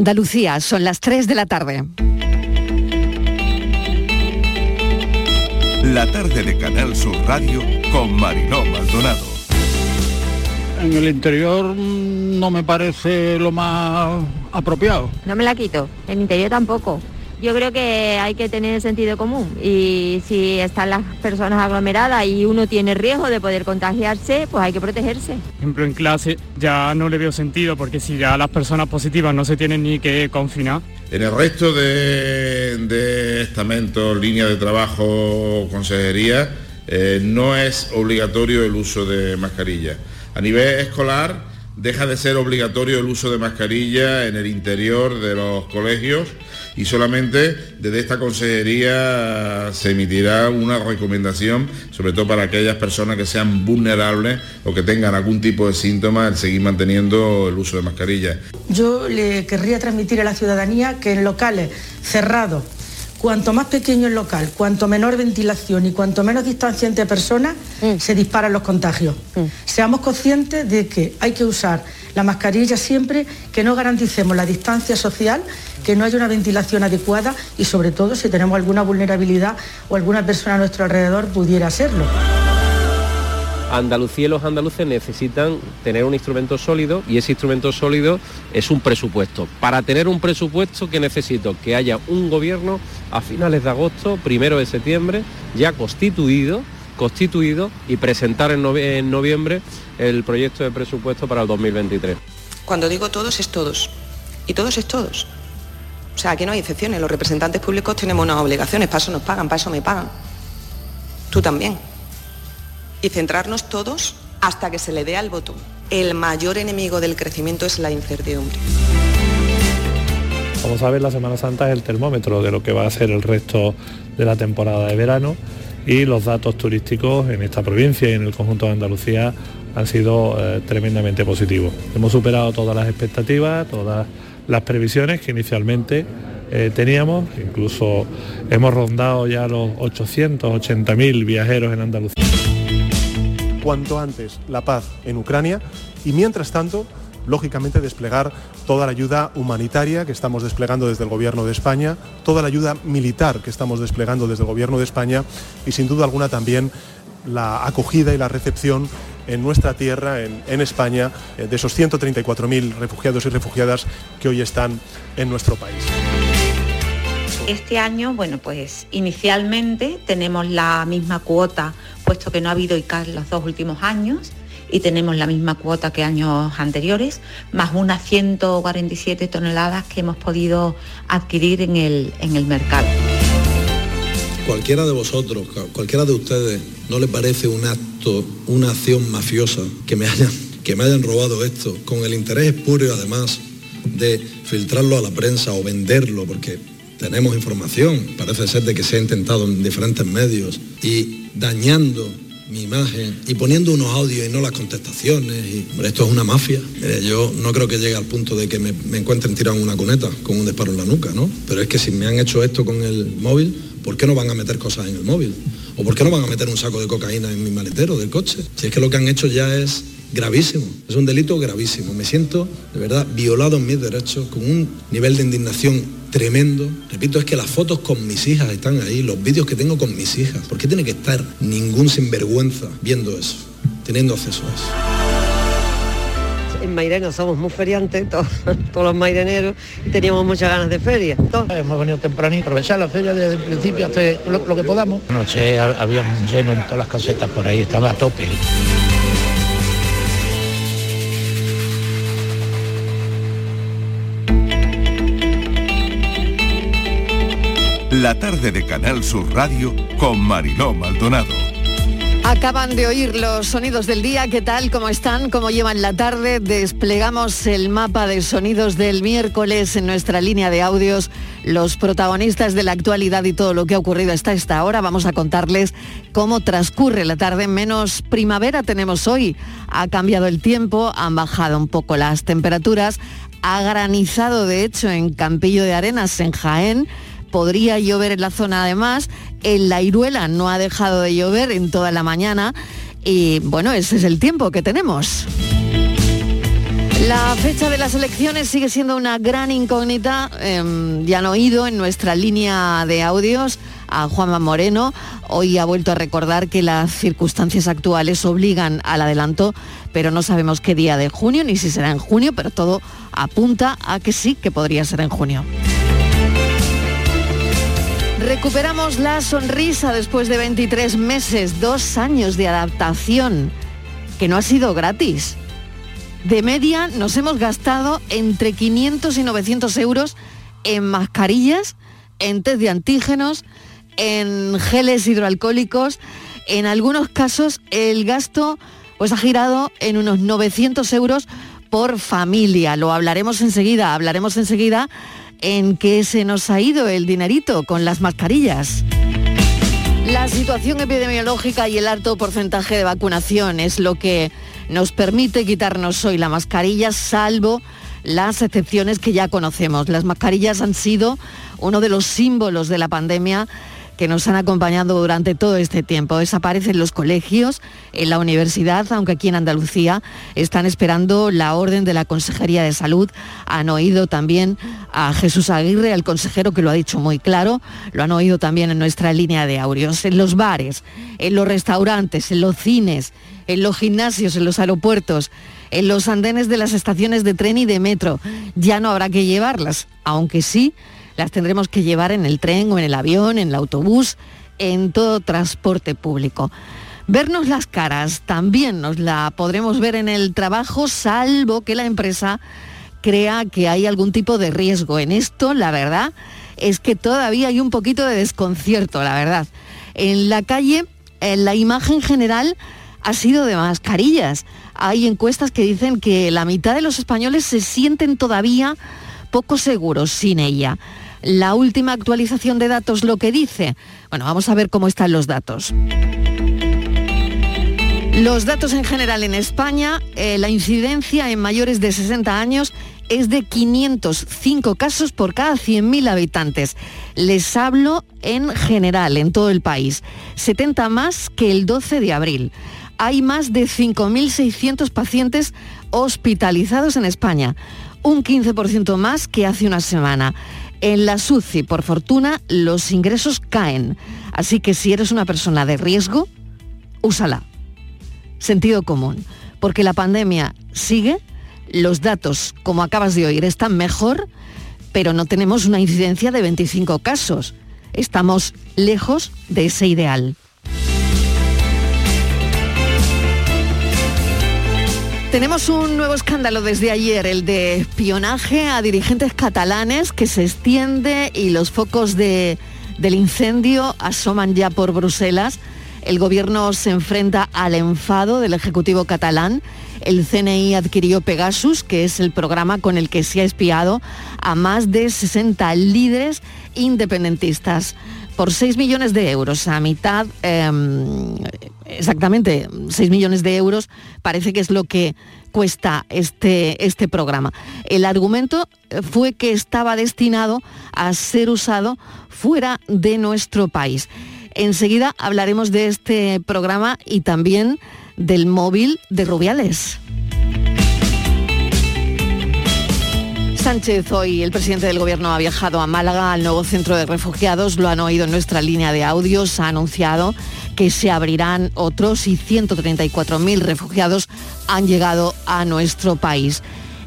Andalucía, son las 3 de la tarde. La tarde de Canal Sur Radio con Mariló Maldonado. En el interior mm, no me parece lo más apropiado. No me la quito, en interior tampoco. Yo creo que hay que tener sentido común y si están las personas aglomeradas y uno tiene riesgo de poder contagiarse, pues hay que protegerse. Por ejemplo, en clase ya no le veo sentido porque si ya las personas positivas no se tienen ni que confinar. En el resto de, de estamentos, línea de trabajo, consejería, eh, no es obligatorio el uso de mascarilla. A nivel escolar, deja de ser obligatorio el uso de mascarilla en el interior de los colegios y solamente desde esta consejería se emitirá una recomendación, sobre todo para aquellas personas que sean vulnerables o que tengan algún tipo de síntoma, el seguir manteniendo el uso de mascarilla. Yo le querría transmitir a la ciudadanía que en locales cerrados, cuanto más pequeño el local, cuanto menor ventilación y cuanto menos distancia entre personas, se disparan los contagios. Seamos conscientes de que hay que usar la mascarilla siempre que no garanticemos la distancia social, que no haya una ventilación adecuada y sobre todo si tenemos alguna vulnerabilidad o alguna persona a nuestro alrededor pudiera serlo. Andalucía y los andaluces necesitan tener un instrumento sólido y ese instrumento sólido es un presupuesto. Para tener un presupuesto que necesito que haya un gobierno a finales de agosto, primero de septiembre, ya constituido, constituido y presentar en, en noviembre el proyecto de presupuesto para el 2023. Cuando digo todos es todos. Y todos es todos. O sea, aquí no hay excepciones. Los representantes públicos tenemos unas obligaciones. Para eso nos pagan, para eso me pagan. Tú también. Y centrarnos todos hasta que se le dé al botón. El mayor enemigo del crecimiento es la incertidumbre. Como sabes, la Semana Santa es el termómetro de lo que va a ser el resto de la temporada de verano y los datos turísticos en esta provincia y en el conjunto de Andalucía han sido eh, tremendamente positivos. Hemos superado todas las expectativas, todas las previsiones que inicialmente eh, teníamos, incluso hemos rondado ya los 880.000 viajeros en Andalucía. Cuanto antes la paz en Ucrania y mientras tanto, lógicamente, desplegar toda la ayuda humanitaria que estamos desplegando desde el Gobierno de España, toda la ayuda militar que estamos desplegando desde el Gobierno de España y sin duda alguna también la acogida y la recepción en nuestra tierra, en, España, eh, de esos 134.000 refugiados y refugiadas que hoy están en nuestro país. Este año, bueno, pues inicialmente tenemos la misma cuota, puesto que no ha habido ICAR los dos últimos años, y tenemos la misma cuota que años anteriores, más unas 147 toneladas que hemos podido adquirir en el, en el mercado. Cualquiera de vosotros, cualquiera de ustedes, ¿no le parece un acto, una acción mafiosa que me hayan, que me hayan robado esto con el interés espurio además de filtrarlo a la prensa o venderlo? Porque tenemos información, parece ser de que se ha intentado en diferentes medios y dañando mi imagen y poniendo unos audios y no las contestaciones. Y, esto es una mafia. Yo no creo que llegue al punto de que me, me encuentren tirado en una cuneta con un disparo en la nuca, ¿no? Pero es que si me han hecho esto con el móvil, ¿por qué no van a meter cosas en el móvil? ¿O por qué no van a meter un saco de cocaína en mi maletero del coche? Si es que lo que han hecho ya es gravísimo, es un delito gravísimo. Me siento, de verdad, violado en mis derechos, con un nivel de indignación tremendo. Repito, es que las fotos con mis hijas están ahí, los vídeos que tengo con mis hijas. ¿Por qué tiene que estar ningún sinvergüenza viendo eso, teniendo acceso a eso? En Mairena somos muy feriantes, todos, todos los maireneros, y teníamos muchas ganas de feria. Hemos venido tempranito, aprovechar la feria desde el principio hasta lo, lo que podamos. Anoche ha- había un lleno en todas las casetas por ahí, estaba a tope. La tarde de Canal Sur Radio con Mariló Maldonado. Acaban de oír los sonidos del día, ¿qué tal? ¿Cómo están? ¿Cómo llevan la tarde? Desplegamos el mapa de sonidos del miércoles en nuestra línea de audios, los protagonistas de la actualidad y todo lo que ha ocurrido hasta esta hora. Vamos a contarles cómo transcurre la tarde. Menos primavera tenemos hoy. Ha cambiado el tiempo, han bajado un poco las temperaturas, ha granizado de hecho en Campillo de Arenas, en Jaén. Podría llover en la zona además. En la Iruela no ha dejado de llover en toda la mañana. Y bueno, ese es el tiempo que tenemos. La fecha de las elecciones sigue siendo una gran incógnita. Em, ya han oído en nuestra línea de audios a Juanma Moreno. Hoy ha vuelto a recordar que las circunstancias actuales obligan al adelanto, pero no sabemos qué día de junio ni si será en junio, pero todo apunta a que sí, que podría ser en junio. Recuperamos la sonrisa después de 23 meses, dos años de adaptación, que no ha sido gratis. De media nos hemos gastado entre 500 y 900 euros en mascarillas, en test de antígenos, en geles hidroalcohólicos. En algunos casos el gasto pues, ha girado en unos 900 euros por familia. Lo hablaremos enseguida, hablaremos enseguida en qué se nos ha ido el dinerito con las mascarillas. La situación epidemiológica y el alto porcentaje de vacunación es lo que nos permite quitarnos hoy la mascarilla, salvo las excepciones que ya conocemos. Las mascarillas han sido uno de los símbolos de la pandemia que nos han acompañado durante todo este tiempo. Desaparecen los colegios, en la universidad, aunque aquí en Andalucía están esperando la orden de la Consejería de Salud. Han oído también a Jesús Aguirre, el consejero que lo ha dicho muy claro. Lo han oído también en nuestra línea de audios. En los bares, en los restaurantes, en los cines, en los gimnasios, en los aeropuertos, en los andenes de las estaciones de tren y de metro. Ya no habrá que llevarlas, aunque sí las tendremos que llevar en el tren o en el avión, en el autobús, en todo transporte público. Vernos las caras también nos la podremos ver en el trabajo, salvo que la empresa crea que hay algún tipo de riesgo. En esto, la verdad, es que todavía hay un poquito de desconcierto, la verdad. En la calle, en la imagen general ha sido de mascarillas. Hay encuestas que dicen que la mitad de los españoles se sienten todavía poco seguros sin ella la última actualización de datos lo que dice. Bueno, vamos a ver cómo están los datos. Los datos en general en España, eh, la incidencia en mayores de 60 años es de 505 casos por cada 100.000 habitantes. Les hablo en general, en todo el país. 70 más que el 12 de abril. Hay más de 5.600 pacientes hospitalizados en España, un 15% más que hace una semana. En la SUCI, por fortuna, los ingresos caen. Así que si eres una persona de riesgo, úsala. Sentido común. Porque la pandemia sigue, los datos, como acabas de oír, están mejor, pero no tenemos una incidencia de 25 casos. Estamos lejos de ese ideal. Tenemos un nuevo escándalo desde ayer, el de espionaje a dirigentes catalanes que se extiende y los focos del incendio asoman ya por Bruselas. El gobierno se enfrenta al enfado del Ejecutivo catalán. El CNI adquirió Pegasus, que es el programa con el que se ha espiado a más de 60 líderes independentistas por 6 millones de euros, a mitad, em, exactamente 6 millones de euros, parece que es lo que cuesta este, este programa. El argumento fue que estaba destinado a ser usado fuera de nuestro país. Enseguida hablaremos de este programa y también del móvil de Rubiales. Sánchez, hoy el presidente del Gobierno ha viajado a Málaga, al nuevo centro de refugiados, lo han oído en nuestra línea de audios, ha anunciado que se abrirán otros y 134.000 refugiados han llegado a nuestro país.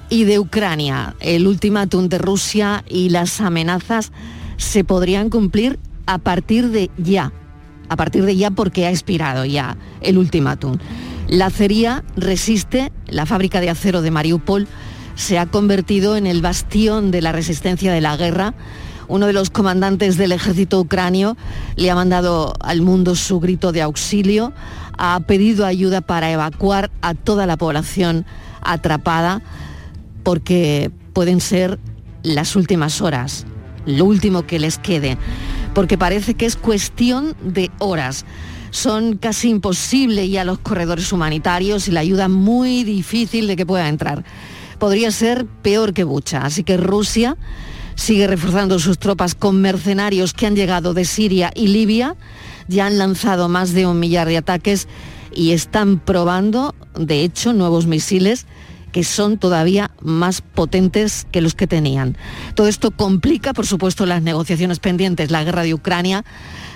Y de Ucrania, el ultimátum de Rusia y las amenazas se podrían cumplir a partir de ya, a partir de ya porque ha expirado ya el ultimátum. La acería resiste, la fábrica de acero de Mariupol, se ha convertido en el bastión de la resistencia de la guerra. Uno de los comandantes del ejército ucranio le ha mandado al mundo su grito de auxilio, ha pedido ayuda para evacuar a toda la población atrapada porque pueden ser las últimas horas, lo último que les quede, porque parece que es cuestión de horas. Son casi imposibles ya los corredores humanitarios y la ayuda muy difícil de que pueda entrar podría ser peor que Bucha. Así que Rusia sigue reforzando sus tropas con mercenarios que han llegado de Siria y Libia. Ya han lanzado más de un millar de ataques y están probando, de hecho, nuevos misiles que son todavía más potentes que los que tenían. Todo esto complica, por supuesto, las negociaciones pendientes. La guerra de Ucrania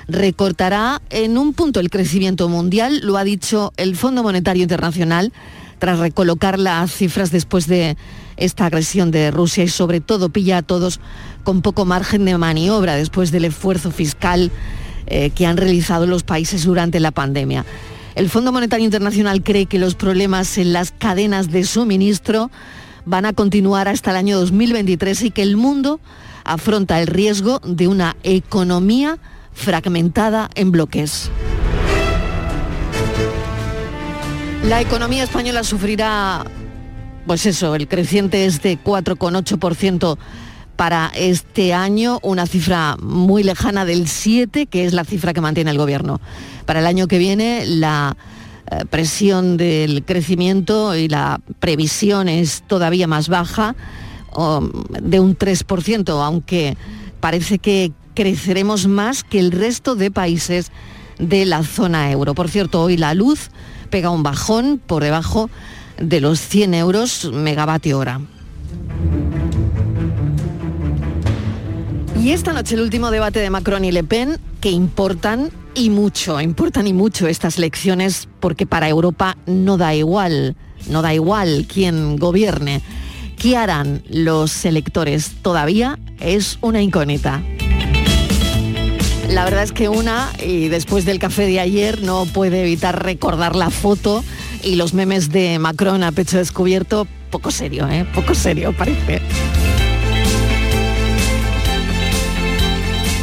recortará en un punto el crecimiento mundial, lo ha dicho el Fondo Monetario Internacional, tras recolocar las cifras después de esta agresión de Rusia y sobre todo pilla a todos con poco margen de maniobra después del esfuerzo fiscal eh, que han realizado los países durante la pandemia. El Fondo Monetario Internacional cree que los problemas en las cadenas de suministro van a continuar hasta el año 2023 y que el mundo afronta el riesgo de una economía fragmentada en bloques. La economía española sufrirá, pues eso, el creciente es de 4,8% para este año, una cifra muy lejana del 7, que es la cifra que mantiene el gobierno. Para el año que viene, la eh, presión del crecimiento y la previsión es todavía más baja, de un 3%, aunque parece que creceremos más que el resto de países de la zona euro. Por cierto, hoy la luz pega un bajón por debajo de los 100 euros megavatio hora. Y esta noche el último debate de Macron y Le Pen, que importan y mucho, importan y mucho estas elecciones porque para Europa no da igual, no da igual quién gobierne. ¿Qué harán los electores? Todavía es una incógnita. La verdad es que una, y después del café de ayer, no puede evitar recordar la foto y los memes de Macron a pecho descubierto. Poco serio, ¿eh? Poco serio parece.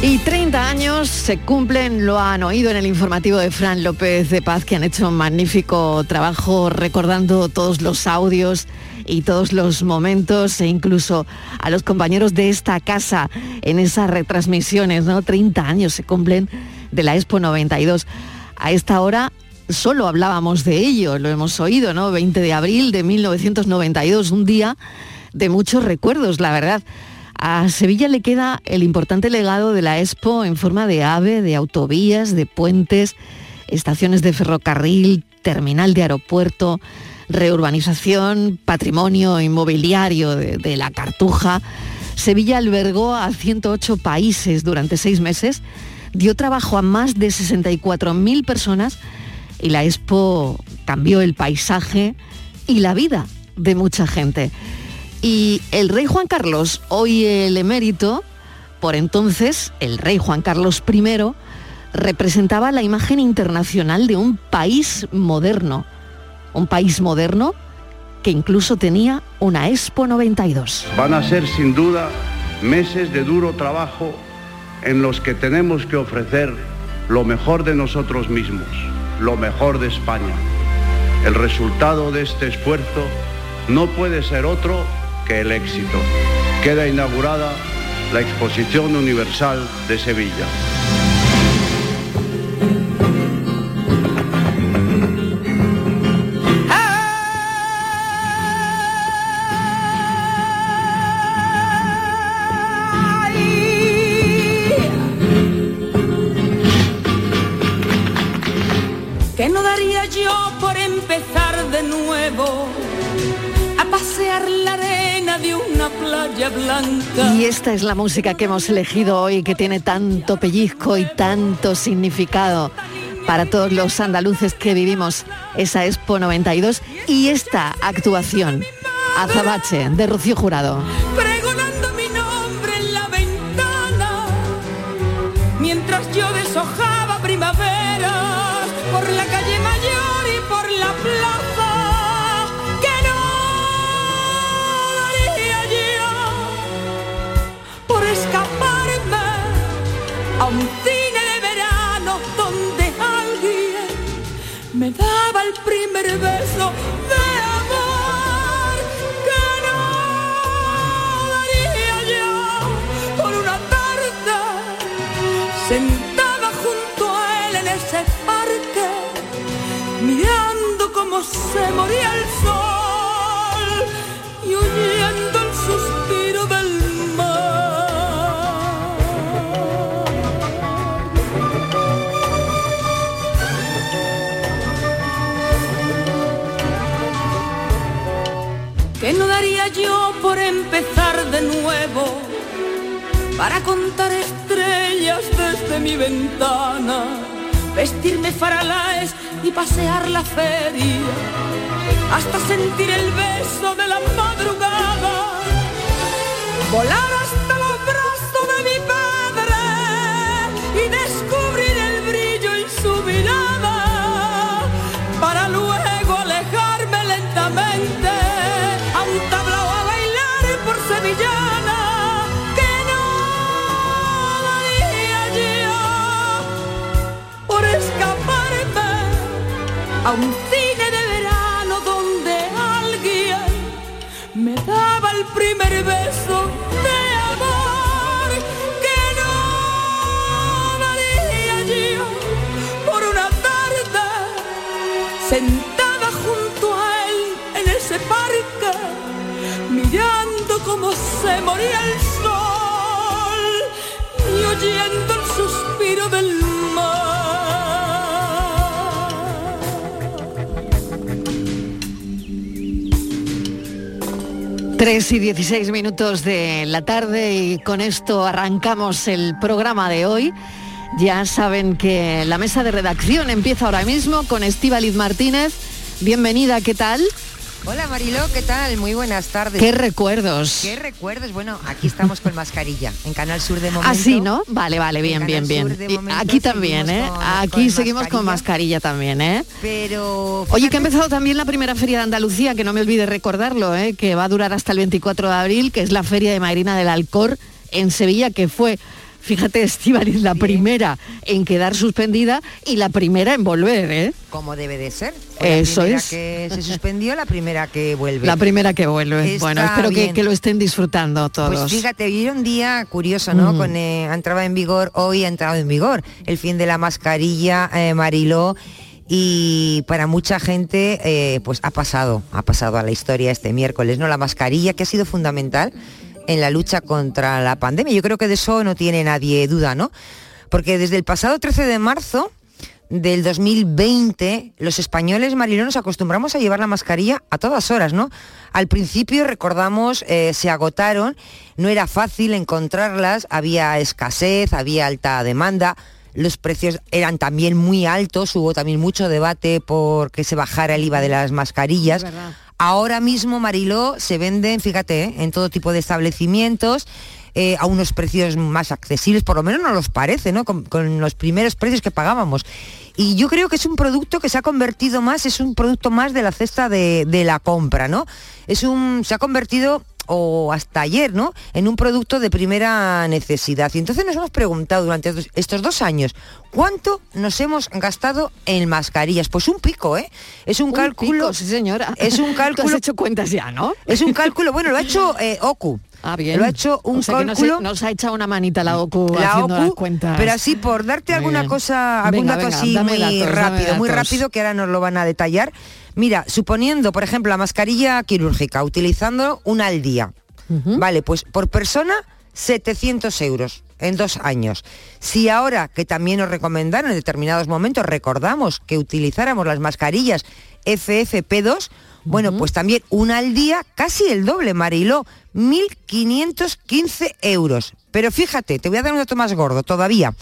Y 30 años se cumplen, lo han oído en el informativo de Fran López de Paz, que han hecho un magnífico trabajo recordando todos los audios y todos los momentos e incluso a los compañeros de esta casa en esas retransmisiones, ¿no? 30 años se cumplen de la Expo 92. A esta hora solo hablábamos de ello, lo hemos oído, ¿no? 20 de abril de 1992, un día de muchos recuerdos, la verdad. A Sevilla le queda el importante legado de la Expo en forma de ave, de autovías, de puentes, estaciones de ferrocarril, terminal de aeropuerto, reurbanización, patrimonio inmobiliario de, la Cartuja. Sevilla albergó a 108 países durante seis meses, dio trabajo a más de 64.000 personas y la Expo cambió el paisaje y la vida de mucha gente. Y el rey Juan Carlos, hoy el emérito, por entonces el rey Juan Carlos I, representaba la imagen internacional de un país moderno, un país moderno que incluso tenía una Expo 92. Van a ser sin duda meses de duro trabajo en los que tenemos que ofrecer lo mejor de nosotros mismos, lo mejor de España. El resultado de este esfuerzo no puede ser otro que el éxito. Queda inaugurada la Exposición Universal de Sevilla. Y esta es la música que hemos elegido hoy, que tiene tanto pellizco y tanto significado para todos los andaluces que vivimos esa Expo 92 y esta actuación, Azabache, de Rocío Jurado. Beso de amor que no daría yo por una tarde sentada junto a él en ese parque mirando cómo se moría para contar estrellas desde mi ventana, vestirme faralaes y pasear la feria, hasta sentir el beso de la madrugada, volar hasta los brazos de mi padre y descubrir el brillo en su mirada, para luego alejarme lentamente a un tablao a bailar por sevillana a un cine de verano donde alguien me daba el primer beso de amor que no daría yo por una tarde sentada junto a él en ese parque mirando cómo se moría el sol y oyendo el suspiro del 3 y 16 minutos de la tarde y con esto arrancamos el programa de hoy. Ya saben que la mesa de redacción empieza ahora mismo con Estíbaliz Martínez. Bienvenida, ¿qué tal? Hola Mariló, ¿qué tal? Muy buenas tardes. ¿Qué recuerdos? ¿Qué recuerdos? Bueno, aquí estamos con mascarilla, en Canal Sur de momento. Así, ¿no? Vale, vale, bien, En bien, bien. Momento Aquí también, ¿eh? con- Aquí con seguimos con mascarilla también, ¿eh? Pero... Oye, que ha empezado también la primera feria de Andalucía, que no me olvide recordarlo, ¿eh? que va a durar hasta el 24 de abril, que es la feria de Marina del Alcor en Sevilla, que fue, fíjate, Estivaliz, la primera en quedar suspendida y la primera en volver, ¿eh? Como debe de ser. Fue la Eso primera es. que se suspendió, la primera que vuelve. La primera que vuelve. Está bueno, espero que, que lo estén disfrutando todos. Pues fíjate, hoy era un día curioso, ¿no? Mm. Con, eh, entraba en vigor, hoy ha entrado en vigor el fin de la mascarilla, eh, Mariló. Y para mucha gente, eh, pues ha pasado, ha pasado a la historia este miércoles, ¿no? La mascarilla que ha sido fundamental en la lucha contra la pandemia. Yo creo que de eso no tiene nadie duda, ¿no? Porque desde el pasado 13 de marzo del 2020, los españoles Mariló nos acostumbramos a llevar la mascarilla a todas horas, ¿no? Al principio recordamos eh, se agotaron, no era fácil encontrarlas, había escasez, había alta demanda, los precios eran también muy altos, hubo también mucho debate por que se bajara el IVA de las mascarillas. Ahora mismo, Mariló, se venden, fíjate, ¿eh? en todo tipo de establecimientos, eh, a unos precios más accesibles, por lo menos nos los parece, ¿no? Con, con los primeros precios que pagábamos. Y yo creo que es un producto que se ha convertido más, es un producto más de la cesta de, de la compra, ¿no? Es un, se ha convertido o hasta ayer, ¿no? En un producto de primera necesidad. Y entonces nos hemos preguntado durante estos- dos años, ¿cuánto nos hemos gastado en mascarillas? Pues un pico, ¿eh? Es un, Un cálculo. pico, sí, señora. Es un cálculo. has hecho cuentas ya, ¿no? Es un cálculo, bueno, lo ha hecho eh, OCU. Ah, bien. Lo ha hecho un O sea que nos- cálculo. Nos, ha echado una manita la OCU la haciendo OCU, las cuentas. pero así por darte Muy alguna bien. cosa, algún Venga, dato venga, así muy datos, rápido, muy rápido que ahora nos lo van a detallar. Mira, suponiendo, por ejemplo, la mascarilla quirúrgica, utilizando una al día, vale, pues por persona 700 euros en dos años. Si ahora, que también nos recomendaron en determinados momentos, recordamos que utilizáramos las mascarillas FFP2, bueno, pues también una al día, casi el doble, Mariló, 1.515 euros. Pero fíjate, te voy a dar un dato más gordo todavía.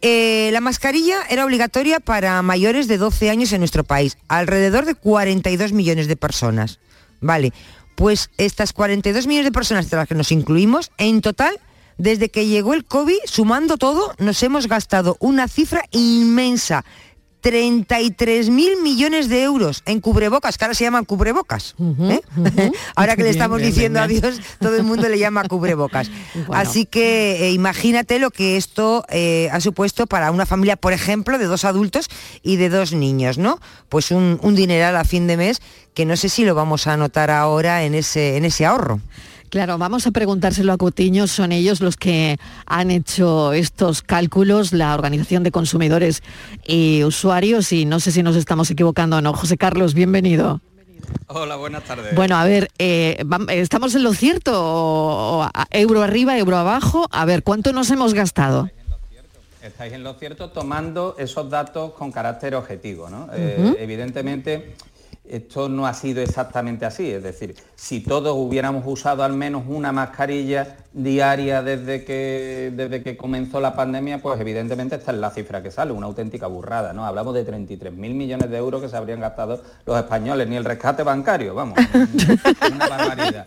Eh, la mascarilla era obligatoria para mayores de 12 años en nuestro país, alrededor de 42 millones de personas. Vale, pues estas 42 millones de personas de las que nos incluimos, en total, desde que llegó el COVID, sumando todo, nos hemos gastado una cifra inmensa. 33 mil millones de euros en cubrebocas, que ahora se llaman cubrebocas. ¿eh? ahora que le estamos bien, diciendo bien, bien. adiós, todo el mundo le llama cubrebocas. Bueno. Así que eh, imagínate lo que esto eh, ha supuesto para una familia, por ejemplo, de dos adultos y de dos niños, ¿no? Pues un, un dineral a fin de mes que no sé si lo vamos a notar ahora en ese, en ese ahorro. Claro, vamos a preguntárselo a Cutiño, son ellos los que han hecho estos cálculos, la Organización de Consumidores y Usuarios, y no sé si nos estamos equivocando o no. José Carlos, bienvenido. Hola, buenas tardes. Bueno, a ver, eh, ¿estamos en lo cierto? O, ¿Euro arriba, euro abajo? A ver, ¿cuánto nos hemos gastado? Estáis en lo cierto tomando esos datos con carácter objetivo, ¿no? Eh, evidentemente, esto no ha sido exactamente así. Es decir, si todos hubiéramos usado al menos una mascarilla diaria desde que, desde que comenzó la pandemia, pues evidentemente esta es la cifra que sale, una auténtica burrada. ¿no? Hablamos de 33.000 millones de euros que se habrían gastado los españoles, ni el rescate bancario, vamos, una barbaridad.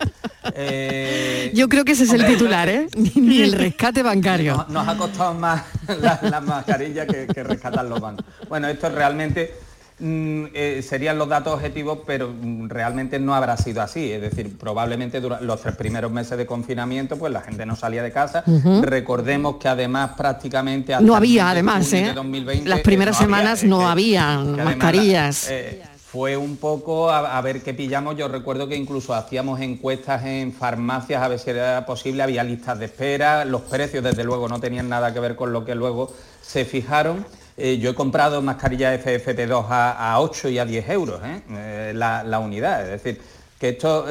Eh, Yo creo que ese es el titular, ¿eh? Ni, el rescate bancario. nos, nos ha costado más las la mascarillas que, que rescatar los bancos. Bueno, esto realmente mm, eh, serían los datos objetivos, pero mm, realmente no habrá sido así. Es decir, probablemente durante los tres primeros meses de confinamiento, pues la gente no salía de casa. Recordemos que además prácticamente hasta No había, además, ¿eh? 2020, Las eh, primeras no semanas no había además mascarillas. eh, fue un poco a, a ver qué pillamos. Yo recuerdo que incluso hacíamos encuestas en farmacias a ver si era posible, había listas de espera, los precios desde luego no tenían nada que ver con lo que luego se fijaron. Eh, yo he comprado mascarillas FFP2 a, a 8 y a 10 euros ¿eh? Eh, la, la unidad, es decir, que esto,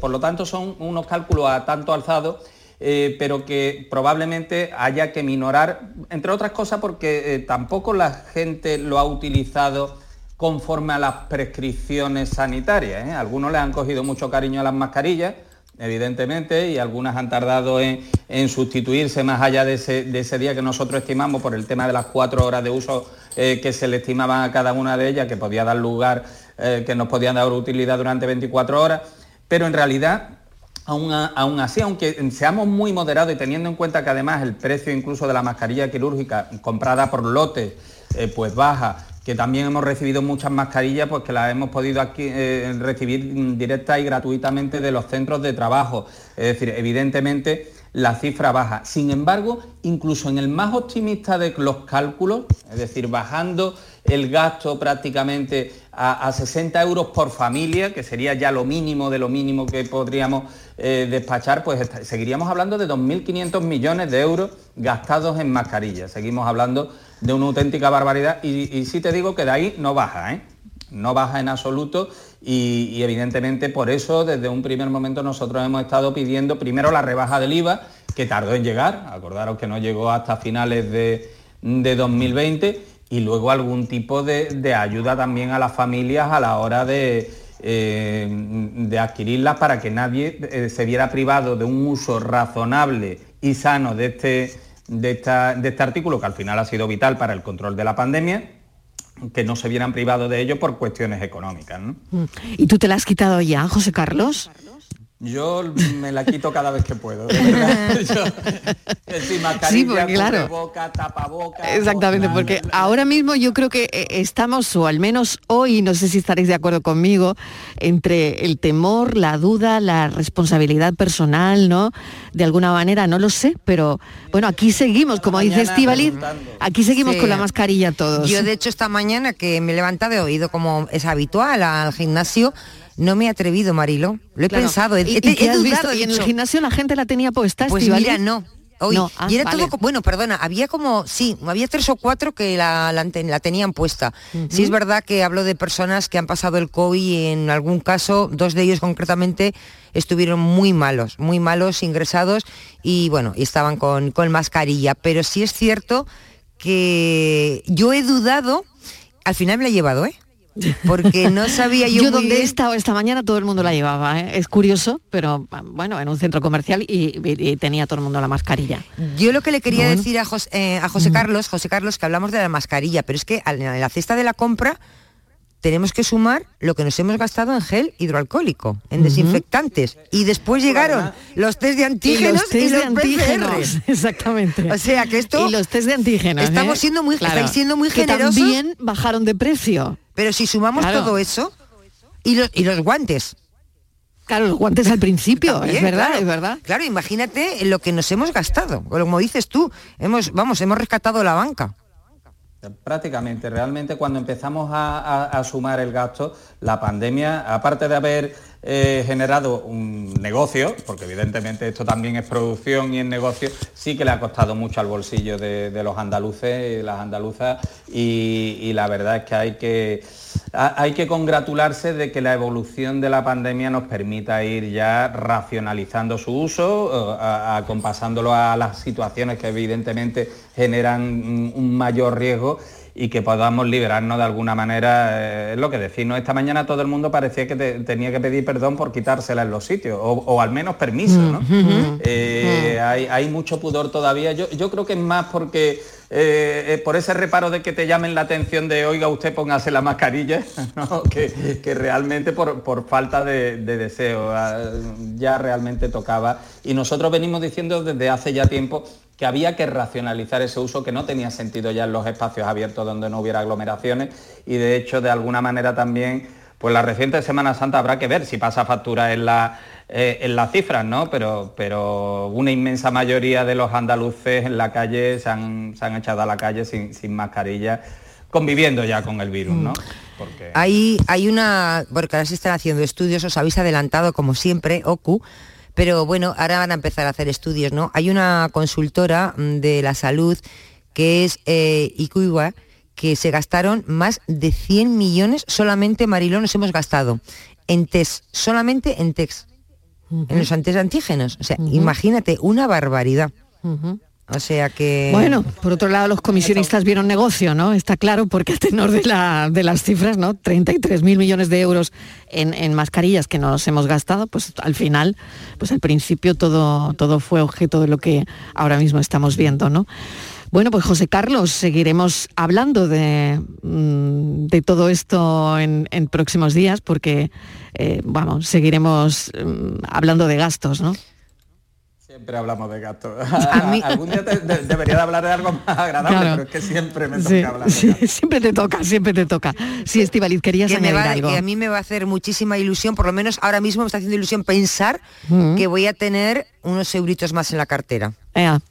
por lo tanto, son unos cálculos a tanto alzado pero que probablemente haya que minorar, entre otras cosas porque tampoco la gente lo ha utilizado conforme a las prescripciones sanitarias. Algunos le han cogido mucho cariño a las mascarillas, evidentemente, y algunas han tardado en, en sustituirse más allá de ese, de ese día que nosotros estimamos por el tema de las cuatro horas de uso eh, que se le estimaban a cada una de ellas, que podía dar lugar, eh, que nos podían dar utilidad durante 24 horas, pero en realidad Aún, aún así, aunque seamos muy moderados y teniendo en cuenta que además el precio incluso de la mascarilla quirúrgica comprada por lotes eh, pues baja, que también hemos recibido muchas mascarillas pues que las hemos podido aquí, eh, recibir directa y gratuitamente de los centros de trabajo. Es decir, evidentemente la cifra baja. Sin embargo, incluso en el más optimista de los cálculos, es decir, bajando el gasto prácticamente a, a 60 euros por familia, que sería ya lo mínimo de lo mínimo que podríamos eh, despachar, pues seguiríamos hablando de 2.500 millones de euros gastados en mascarillas. Seguimos hablando de una auténtica barbaridad y, y sí te digo que de ahí no baja, ¿eh? no baja en absoluto y, evidentemente por eso desde un primer momento nosotros hemos estado pidiendo primero la rebaja del IVA, que tardó en llegar, acordaros que no llegó hasta finales de, de 2020, y luego algún tipo de, de ayuda también a las familias a la hora de, eh, de adquirirlas para que nadie eh, se viera privado de un uso razonable y sano de este, de, esta- de este artículo, que al final ha sido vital para el control de la pandemia, que no se vieran privados de ello por cuestiones económicas. Mm. ¿Y tú te la has quitado ya, José Carlos? Yo me la quito cada vez que puedo. de verdad. Yo- porque, claro. tapaboca. Exactamente, porque ahora mismo yo creo que eh, estamos, o al menos hoy, no sé si estaréis de acuerdo conmigo, entre el temor, la duda, la responsabilidad personal, ¿no? De alguna manera, no lo sé, pero bueno, aquí seguimos, como dice Estivaliz, aquí seguimos Sí. con la mascarilla todos. Yo de hecho esta mañana que me he levantado he oído como es habitual al gimnasio, no me he atrevido, Marilo. Lo he Claro. pensado, he, ¿Y, he- y qué he has visto? dudado, he ¿Y en el gimnasio la gente la tenía puesta, Pues Estíbaliz? mira, no. Hoy, No, ah, y era vale. todo, bueno, perdona, había como, sí, había tres o cuatro que la, la ten- la tenían puesta. Sí es verdad que hablo de personas que han pasado el COVID y en algún caso, dos de ellos concretamente, estuvieron muy malos, muy malos, ingresados y bueno, y estaban con, con mascarilla. Pero sí es cierto que yo he dudado, al final me la he llevado, ¿eh? Porque no sabía yo, Yo muy donde he bien- estado esta mañana todo el mundo la llevaba, ¿eh? es curioso, pero bueno, en un centro comercial y, y- y tenía todo el mundo la mascarilla. Yo lo que le quería Bueno. decir a, Jos- eh, a José Carlos, José Carlos, que hablamos de la mascarilla, pero es que en la cesta de la compra tenemos que sumar lo que nos hemos gastado en gel hidroalcohólico, en desinfectantes. Y después llegaron los test de antígenos y los, de antígenos, exactamente. O sea que esto y los test de antígenos. estamos ¿eh? siendo muy Claro, estáis siendo muy que generosos. También bajaron de precio. Pero si sumamos Claro. todo eso y los, y los guantes. Claro, los guantes al principio, También, es verdad, claro. es verdad. Claro, imagínate lo que nos hemos gastado. Como dices tú, hemos, vamos, hemos rescatado la banca. Prácticamente, realmente cuando empezamos a, sumar el gasto, la pandemia, aparte de haber eh, generado un negocio, porque evidentemente esto también es producción y es negocio, sí que le ha costado mucho al bolsillo de, los andaluces y las andaluzas y, la verdad es que hay que ha- hay que congratularse de que la evolución de la pandemia nos permita ir ya racionalizando su uso, eh, acompasándolo a las situaciones que evidentemente generan un mayor riesgo y que podamos liberarnos de alguna manera. eh, es lo que decimos. Esta mañana todo el mundo parecía que te- tenía que pedir perdón por quitársela en los sitios, o, o al menos permiso, ¿no? Eh, hay, hay mucho pudor todavía. Yo, yo creo que es más porque eh, por ese reparo de que te llamen la atención de oiga usted póngase la mascarilla, ¿no? que, que realmente por, por falta de, de deseo ah, ya realmente tocaba. Y nosotros venimos diciendo desde hace ya tiempo que había que racionalizar ese uso que no tenía sentido ya en los espacios abiertos donde no hubiera aglomeraciones y de hecho de alguna manera también pues la reciente Semana Santa habrá que ver si pasa factura en, la, eh, en las cifras, ¿no? Pero, pero una inmensa mayoría de los andaluces en la calle se han, se han echado a la calle sin, sin mascarilla, conviviendo ya con el virus, ¿no? Porque... Hay, hay una, porque ahora se están haciendo estudios, os habéis adelantado como siempre, OCU, pero bueno, ahora van a empezar a hacer estudios, ¿no? Hay una consultora mm, de la salud que es eh, Ikuiwa, que se gastaron más de 100 millones, solamente Mariló nos hemos gastado en test, solamente en test, en los antes antígenos. O sea, imagínate, una barbaridad. O sea que... Bueno, por otro lado, los comisionistas vieron negocio, ¿no? Está claro, porque a tenor de, la- de las cifras, ¿no? 33 mil millones de euros en, en mascarillas que nos hemos gastado, pues al final, pues al principio todo, todo fue objeto de lo que ahora mismo estamos viendo, ¿no? Bueno, pues José Carlos, seguiremos hablando de, mm, de todo esto en, en próximos días, porque, eh, vamos, seguiremos mm, hablando de gastos, ¿no? Siempre hablamos de gatos. Algún día te- de- debería de hablar de algo más agradable, Claro. pero es que siempre me toca Sí, hablar de sí, gatos. siempre te toca, siempre te toca. Sí, Estivaliz, querías que, me añadir va- algo. que a mí me va a hacer muchísima ilusión, por lo menos ahora mismo me está haciendo ilusión pensar Mm. que voy a tener unos euritos más en la cartera.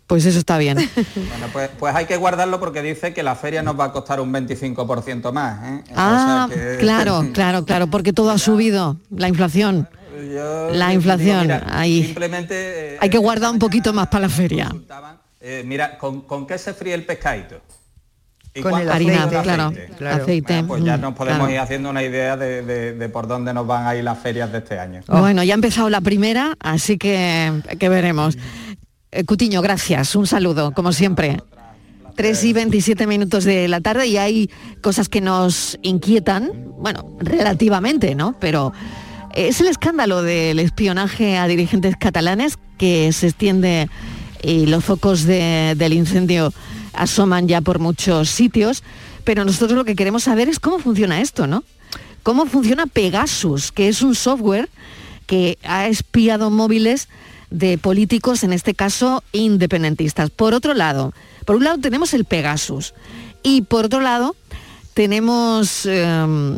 Pues eso está bien. Bueno, pues, pues hay que guardarlo porque dice que la feria nos va a costar un 25% más. ¿eh? Ah, O sea que- claro, claro, claro, porque todo ha subido, la inflación. Yo La digo, inflación, mira, ahí. Simplemente, eh, Hay que guardar un poquito más para la feria. eh, mira, ¿con, con qué se fríe el pescadito? ¿Y Con el claro, aceite? claro. aceite, Bueno, pues ya mm, nos podemos claro. ir haciendo una idea de, de- de por dónde nos van a ir las ferias de este año. Bueno, ya ha empezado la primera, así que, que veremos. Eh, Cutiño, gracias, un saludo, como siempre. 3 y 27 minutos de la tarde y hay cosas que nos inquietan, bueno, relativamente, ¿no? Pero es el escándalo del espionaje a dirigentes catalanes que se extiende y los focos de- del incendio asoman ya por muchos sitios, pero nosotros lo que queremos saber es cómo funciona esto, ¿no? ¿Cómo funciona Pegasus, que es un software que ha espiado móviles de políticos, en este caso independentistas? Por otro lado, por un lado tenemos el Pegasus y por otro lado tenemos eh,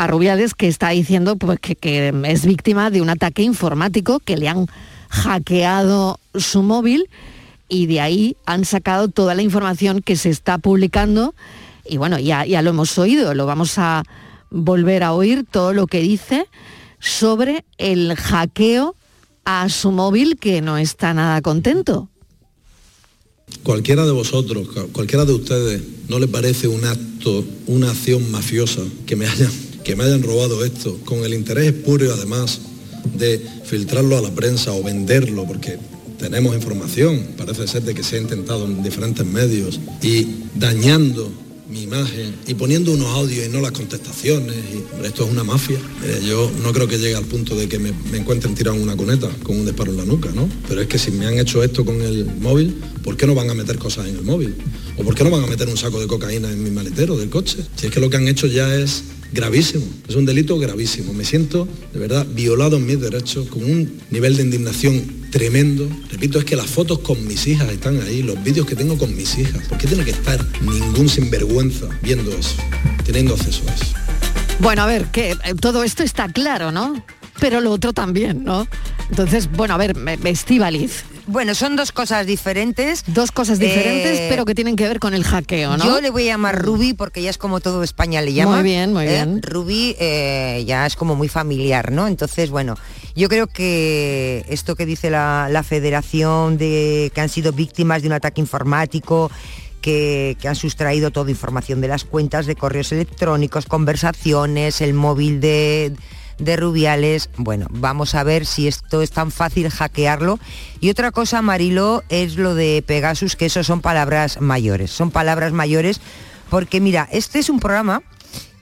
a Rubiales que está diciendo pues, que, es víctima de un ataque informático, que le han hackeado su móvil y de ahí han sacado toda la información que se está publicando y bueno, ya, ya lo hemos oído, lo vamos a volver a oír todo lo que dice sobre el hackeo a su móvil que no está nada contento. Cualquiera de vosotros, cu- cualquiera de ustedes, ¿no le parece un acto, una acción mafiosa que me hayan, que me hayan robado esto con el interés espurio además de filtrarlo a la prensa o venderlo? Porque tenemos información, parece ser de que se ha intentado en diferentes medios y dañando mi imagen y poniendo unos audios y no las contestaciones. Y, esto es una mafia. Eh, yo no creo que llegue al punto de que me, me encuentren tirado en una cuneta con un disparo en la nuca, ¿no? Pero es que si me han hecho esto con el móvil, ¿por qué no van a meter cosas en el móvil? ¿O por qué no van a meter un saco de cocaína en mi maletero del coche? Si es que lo que han hecho ya es gravísimo, es un delito gravísimo. Me siento de verdad violado en mis derechos con un nivel de indignación tremendo. Repito, es que las fotos con mis hijas están ahí, los vídeos que tengo con mis hijas. ¿Por qué tiene que estar ningún sinvergüenza viendo eso, teniendo acceso a eso? Bueno, a ver, que eh, todo esto está claro, ¿no? Pero lo otro también, ¿no? Entonces, bueno, a ver, Estíbaliz. Bueno, son dos cosas diferentes. Dos cosas diferentes, Eh, pero que tienen que ver con el hackeo, ¿no? Yo le voy a llamar Ruby porque ya es como todo España le llama. Muy bien, muy ¿eh? bien. Ruby eh, ya es como muy familiar, ¿no? Entonces, bueno, yo creo que esto que dice la, la federación de que han sido víctimas de un ataque informático, que, que han sustraído toda información de las cuentas de correos electrónicos, conversaciones, el móvil de de Rubiales. Bueno, vamos a ver si esto es tan fácil hackearlo. Y otra cosa, Marilo, es lo de Pegasus, que eso son palabras mayores. Son palabras mayores porque mira, este es un programa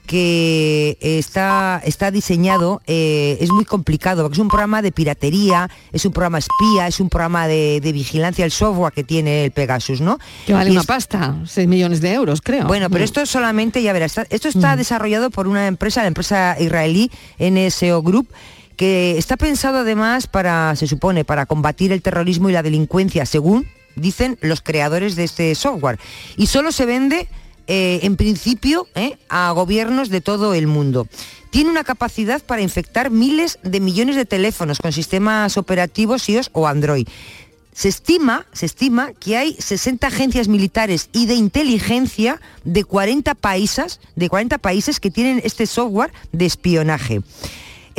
que está, está diseñado, eh, es muy complicado, porque es un programa de piratería, es un programa espía, es un programa de, de vigilancia del software que tiene el Pegasus, ¿no? Que vale Y una es- pasta, 6 millones de euros, creo. Bueno, pero Mm. esto solamente, ya verás, esto está desarrollado por una empresa, la empresa israelí NSO Group, que está pensado además para, se supone, para combatir el terrorismo y la delincuencia, según dicen los creadores de este software. Y solo se vende, eh, en principio, eh, a gobiernos de todo el mundo. Tiene una capacidad para infectar miles de millones de teléfonos con sistemas operativos iOS o Android. Se estima, se estima que hay 60 agencias militares y de inteligencia de 40 países, de 40 países que tienen este software de espionaje.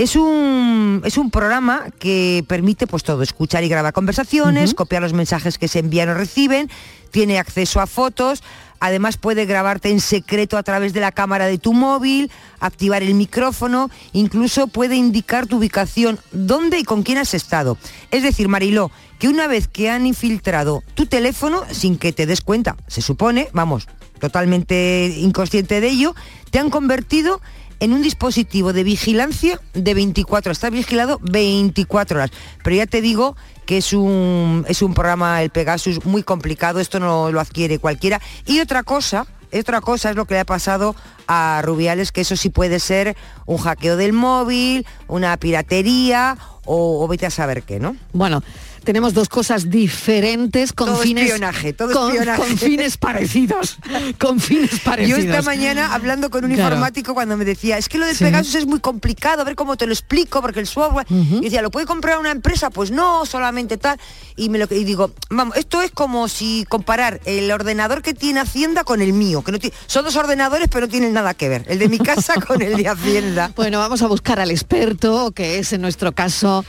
Es un, es un programa que permite pues todo, escuchar y grabar conversaciones, copiar los mensajes que se envían o reciben, tiene acceso a fotos, además puede grabarte en secreto a través de la cámara de tu móvil, activar el micrófono, incluso puede indicar tu ubicación, dónde y con quién has estado. Es decir, Mariló, que una vez que han infiltrado tu teléfono, sin que te des cuenta, se supone, vamos, totalmente inconsciente de ello, te han convertido en un dispositivo de vigilancia de 24 horas. Está vigilado 24 horas. Pero ya te digo que es un, es un programa, el Pegasus, muy complicado. Esto no lo adquiere cualquiera. Y otra cosa, otra cosa es lo que le ha pasado a Rubiales, que eso sí puede ser un hackeo del móvil, una piratería o, o vete a saber qué, ¿no? Bueno, tenemos dos cosas diferentes con Todo fines espionaje, todo con, espionaje. con fines parecidos, con fines Yo parecidos. esta mañana hablando con un Claro. informático cuando me decía, es que lo del Sí. Pegasus es muy complicado, a ver cómo te lo explico, porque el software, y decía, ¿lo puede comprar una empresa? Pues no, solamente tal. Y me lo y digo, vamos, esto es como si comparar el ordenador que tiene Hacienda con el mío, que no tiene, son dos ordenadores pero no tienen nada que ver, el de mi casa con el de Hacienda. Bueno, vamos a buscar al experto, que es en nuestro caso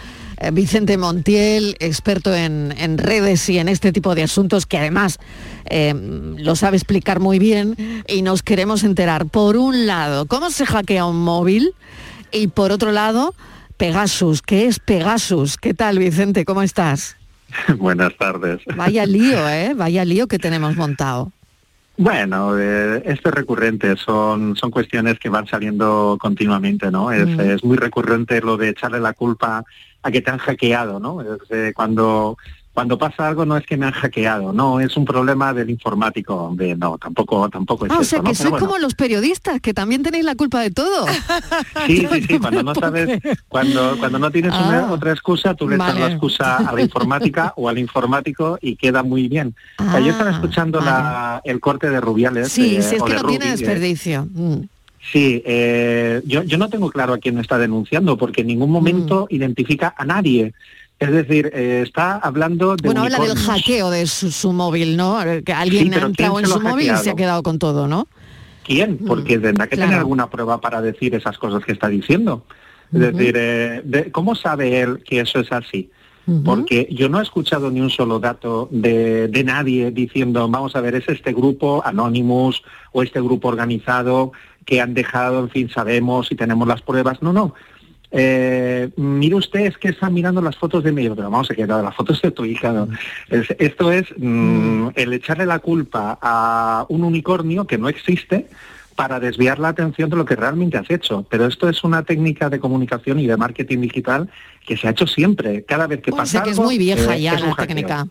Vicente Montiel, experto en, en redes y en este tipo de asuntos, que además eh, lo sabe explicar muy bien y nos queremos enterar, por un lado, cómo se hackea un móvil y por otro lado, Pegasus. ¿Qué es Pegasus? ¿Qué tal, Vicente? ¿Cómo estás? Buenas tardes. Vaya lío, ¿eh? Vaya lío que tenemos montado. Bueno, eh, esto es recurrente, son, son cuestiones que van saliendo continuamente, ¿no? Es, Mm. es muy recurrente lo de echarle la culpa a que te han hackeado, ¿no? Es, eh, cuando, cuando pasa algo no es que me han hackeado, no, es un problema del informático, hombre, no, tampoco, tampoco es Ah, o eso, sea ¿no? que sois bueno. como los periodistas, que también tenéis la culpa de todo. Sí, sí, sí, cuando no sabes, cuando, cuando no tienes una- Ah, otra excusa, tú le echas vale. la excusa a la informática o al informático y queda muy bien. O sea, yo estaba escuchando la- el corte de Rubiales. Ah, Sí, eh, sí, es o que de no tiene eh, desperdicio. Mm. Sí, eh, yo, yo no tengo claro a quién está denunciando porque en ningún Mm. momento identifica a nadie. Es decir, eh, está hablando de Bueno, habla del hackeo de su, su móvil, ¿no? Que alguien Sí, ha entrado ¿quién en su móvil y se ha quedado con todo, ¿no? ¿Quién? Porque tendrá que tener alguna prueba para decir esas cosas que está diciendo. Es decir, eh, de- ¿cómo sabe él que eso es así? Porque yo no he escuchado ni un solo dato de, de nadie diciendo, vamos a ver, es este grupo Anonymous o este grupo organizado que han dejado, en fin, sabemos y tenemos las pruebas. No, no. Eh, mire usted, es que está mirando las fotos de mi pero vamos a quedar las fotos de tu hija. ¿no? Es- esto es mm, el echarle la culpa a un unicornio que no existe para desviar la atención de lo que realmente has hecho. Pero esto es una técnica de comunicación y de marketing digital que se ha hecho siempre. Cada vez que Bueno, pasa sé que es algo, muy vieja eh, ya es la técnica.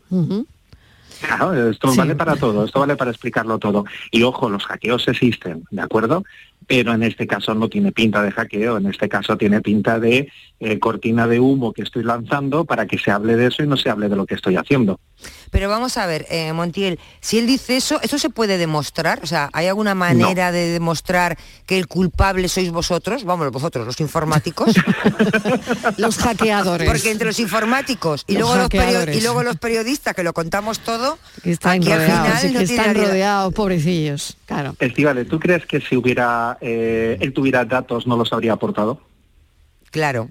Claro, esto Sí. vale para todo, esto vale para explicarlo todo. Y ojo, los hackeos existen, ¿de acuerdo? Pero en este caso no tiene pinta de hackeo, en este caso tiene pinta de eh, cortina de humo que estoy lanzando para que se hable de eso y no se hable de lo que estoy haciendo. Pero vamos a ver, eh, Montiel, si él dice eso, ¿eso se puede demostrar? O sea, ¿hay alguna manera de demostrar que el culpable sois vosotros? Vamos, vosotros, los informáticos. los hackeadores. Porque entre los informáticos y, Los luego los, perio- hackeadores. y luego los periodistas que lo contamos todo, Que están aquí al rodeados, final sí, no que están rodeados, pobrecillos. Claro. Estivale, ¿tú crees que si hubiera eh, él tuviera datos no los habría aportado? Claro,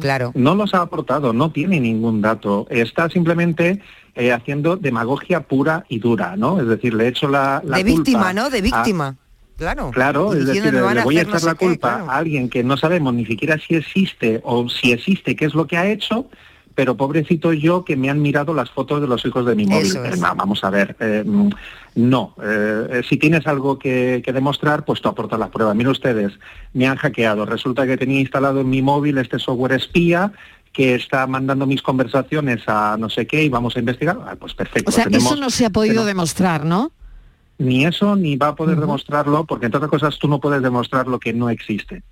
claro. No los ha aportado, no tiene ningún dato. Está simplemente eh, haciendo demagogia pura y dura, ¿no? Es decir, le he hecho la, la de culpa víctima, ¿no? De a- víctima. Claro. Claro, Y es diciendo, decir, "Me van le a voy a no echar la sé qué", culpa claro. a alguien que no sabemos ni siquiera si existe o si existe qué es lo que ha hecho, pero pobrecito yo que me han mirado las fotos de los hijos de mi móvil. Es. Eh, no, vamos a ver, eh, mm, no. eh, si tienes algo que, que demostrar, pues tú aportas la prueba. Miren ustedes, me han hackeado. Resulta que tenía instalado en mi móvil este software espía que está mandando mis conversaciones a no sé qué y vamos a investigar. Ah, pues perfecto. O sea, tenemos- eso no se ha podido tenemos- demostrar, ¿no? ni eso ni va a poder demostrarlo, porque entre otras cosas tú no puedes demostrar lo que no existe.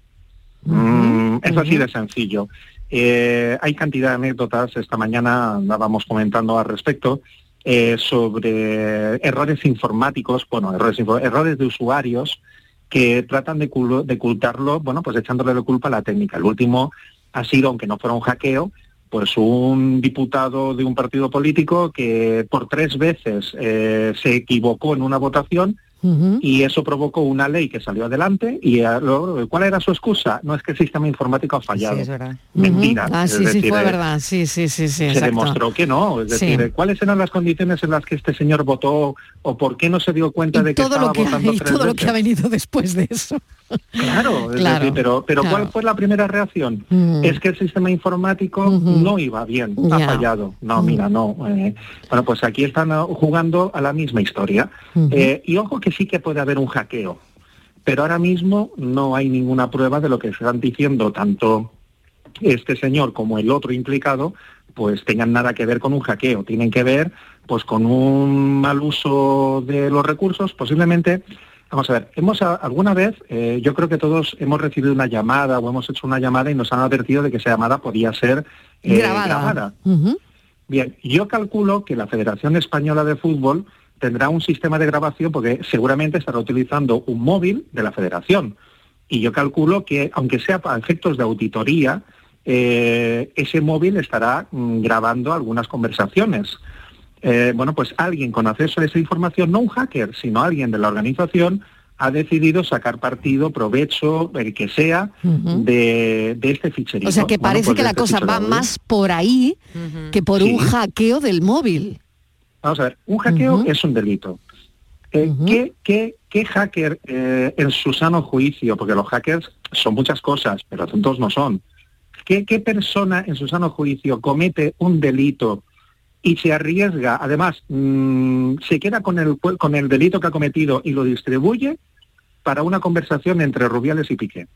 Mm, es así de sencillo. Eh, hay cantidad de anécdotas, esta mañana andábamos comentando al respecto, eh, sobre errores informáticos, bueno, errores, errores de usuarios que tratan de ocultarlo, bueno, pues echándole la culpa a la técnica. El último ha sido, aunque no fuera un hackeo, pues un diputado de un partido político que por tres veces eh, se equivocó en una votación y eso provocó una ley que salió adelante y eh, luego, ¿cuál era su excusa? No es que el sistema informático ha fallado. Mentira. Ujú. Ah, sí, sí, fue eh, verdad. Sí, sí, sí, sí. se exacto. demostró que no. Es Sí. decir, eh, ¿cuáles eran las condiciones en las que este señor votó o por qué no se dio cuenta de que todo estaba lo que, votando y tres todo lo que ha venido después de eso. Claro, es Claro, decir, pero, pero claro. ¿cuál fue la primera reacción? Mm. Es que el sistema informático no iba bien, ha fallado. No, mira, no. eh, bueno, pues aquí están ah, jugando a la misma historia. Eh, y ojo que sí que puede haber un hackeo, pero ahora mismo no hay ninguna prueba de lo que están diciendo tanto este señor como el otro implicado, pues tengan nada que ver con un hackeo, tienen que ver pues con un mal uso de los recursos, posiblemente Vamos a ver, hemos alguna vez, eh, yo creo que todos hemos recibido una llamada o hemos hecho una llamada y nos han advertido de que esa llamada podía ser eh, Grabada. Bien, yo calculo que la Federación Española de Fútbol tendrá un sistema de grabación porque seguramente estará utilizando un móvil de la Federación. Y yo calculo que, aunque sea para efectos de auditoría, eh, ese móvil estará mm, grabando algunas conversaciones. Eh, bueno, pues alguien con acceso a esa información, no un hacker, sino alguien de la organización, ha decidido sacar partido, provecho, el que sea, de, de este ficherito. O sea que Bueno, parece pues que la este cosa va más por ahí que por un hackeo del móvil. Vamos a ver, un hackeo es un delito. Eh, ¿qué, qué, qué hacker eh, en su sano juicio, porque los hackers son muchas cosas, pero tontos no son, ¿qué, qué persona en su sano juicio comete un delito y se arriesga, además, mm, se queda con el, con el delito que ha cometido y lo distribuye para una conversación entre Rubiales y Piqué?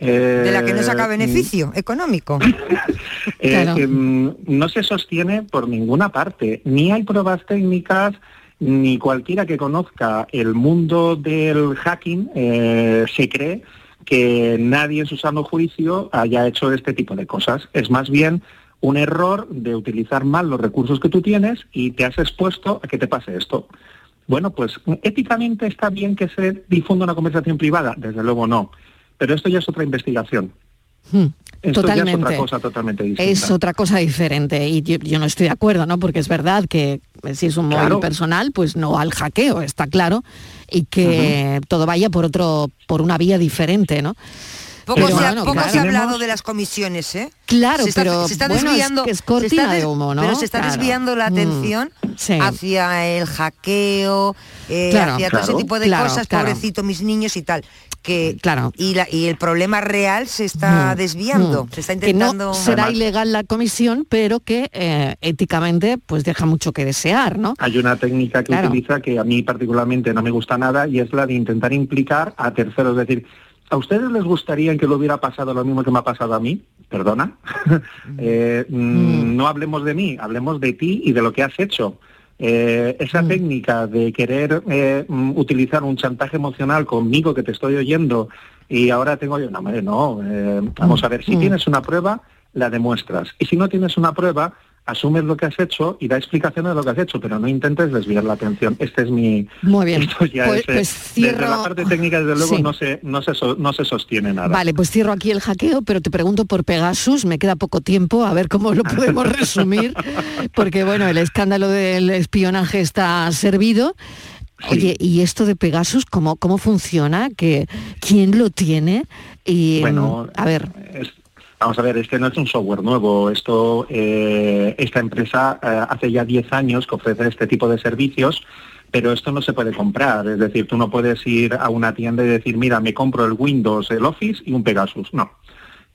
De la que no saca Eh, beneficio económico. eh, Claro. em, no se sostiene por ninguna parte. Ni hay pruebas técnicas, ni cualquiera que conozca el mundo del hacking eh, se cree que nadie en su sano juicio haya hecho este tipo de cosas. Es más bien un error de utilizar mal los recursos que tú tienes y te has expuesto a que te pase esto. Bueno, pues éticamente está bien que se difunda una conversación privada, desde luego no. Pero esto ya es otra investigación. Hmm, Esto ya es Totalmente. otra cosa totalmente distinta. Es otra cosa diferente y yo, yo no estoy de acuerdo, ¿no? Porque es verdad que eh, si es un móvil Claro. personal, pues no al hackeo, está claro, y que todo vaya por otro, por una vía diferente, ¿no? Poco, Pero se, ha, bueno, poco claro. se ha hablado de las comisiones, ¿eh? Claro, se está, pero se está bueno, es desviando, es se está de humo, ¿no? Pero se está Claro. desviando la Mm, atención sí. hacia el hackeo, eh, Claro, hacia todo ese tipo de claro, cosas, claro. pobrecito mis niños y tal. Que, Claro. y, la- y el problema real se está Mm, desviando, mm. se está que intentando... no será ilegal la comisión, pero que eh, éticamente pues deja mucho que desear, ¿no? Hay una técnica que Claro. utiliza que a mí particularmente no me gusta nada y es la de intentar implicar a terceros. Es decir, ¿a ustedes les gustaría que le hubiera pasado lo mismo que me ha pasado a mí? Perdona. Eh, mm, No hablemos de mí, hablemos de ti y de lo que has hecho. Eh, esa técnica de querer eh, mm, utilizar un chantaje emocional conmigo que te estoy oyendo y ahora tengo yo, no, hombre, no, eh, vamos a ver, si Mm. tienes una prueba, la demuestras. Y si no tienes una prueba, asumes lo que has hecho y da explicaciones de lo que has hecho, pero no intentes desviar la atención. Este es mi... Muy bien. Esto ya Pues- es, eh, pues cierro- Desde la parte técnica, desde luego, Sí. no, se, no, se, no se sostiene nada. Vale, pues cierro aquí el hackeo, pero te pregunto por Pegasus, me queda poco tiempo, a ver cómo lo podemos resumir, porque bueno, el escándalo del espionaje está servido. Oye, ¿y esto de Pegasus cómo, cómo funciona? ¿Que, ¿Quién lo tiene? Y, Bueno, a ver, es- vamos a ver, este no es un software nuevo. Esto, eh, esta empresa eh, hace ya 10 años que ofrece este tipo de servicios, pero esto no se puede comprar. Es decir, tú no puedes ir a una tienda y decir, mira, me compro el Windows, el Office y un Pegasus. No.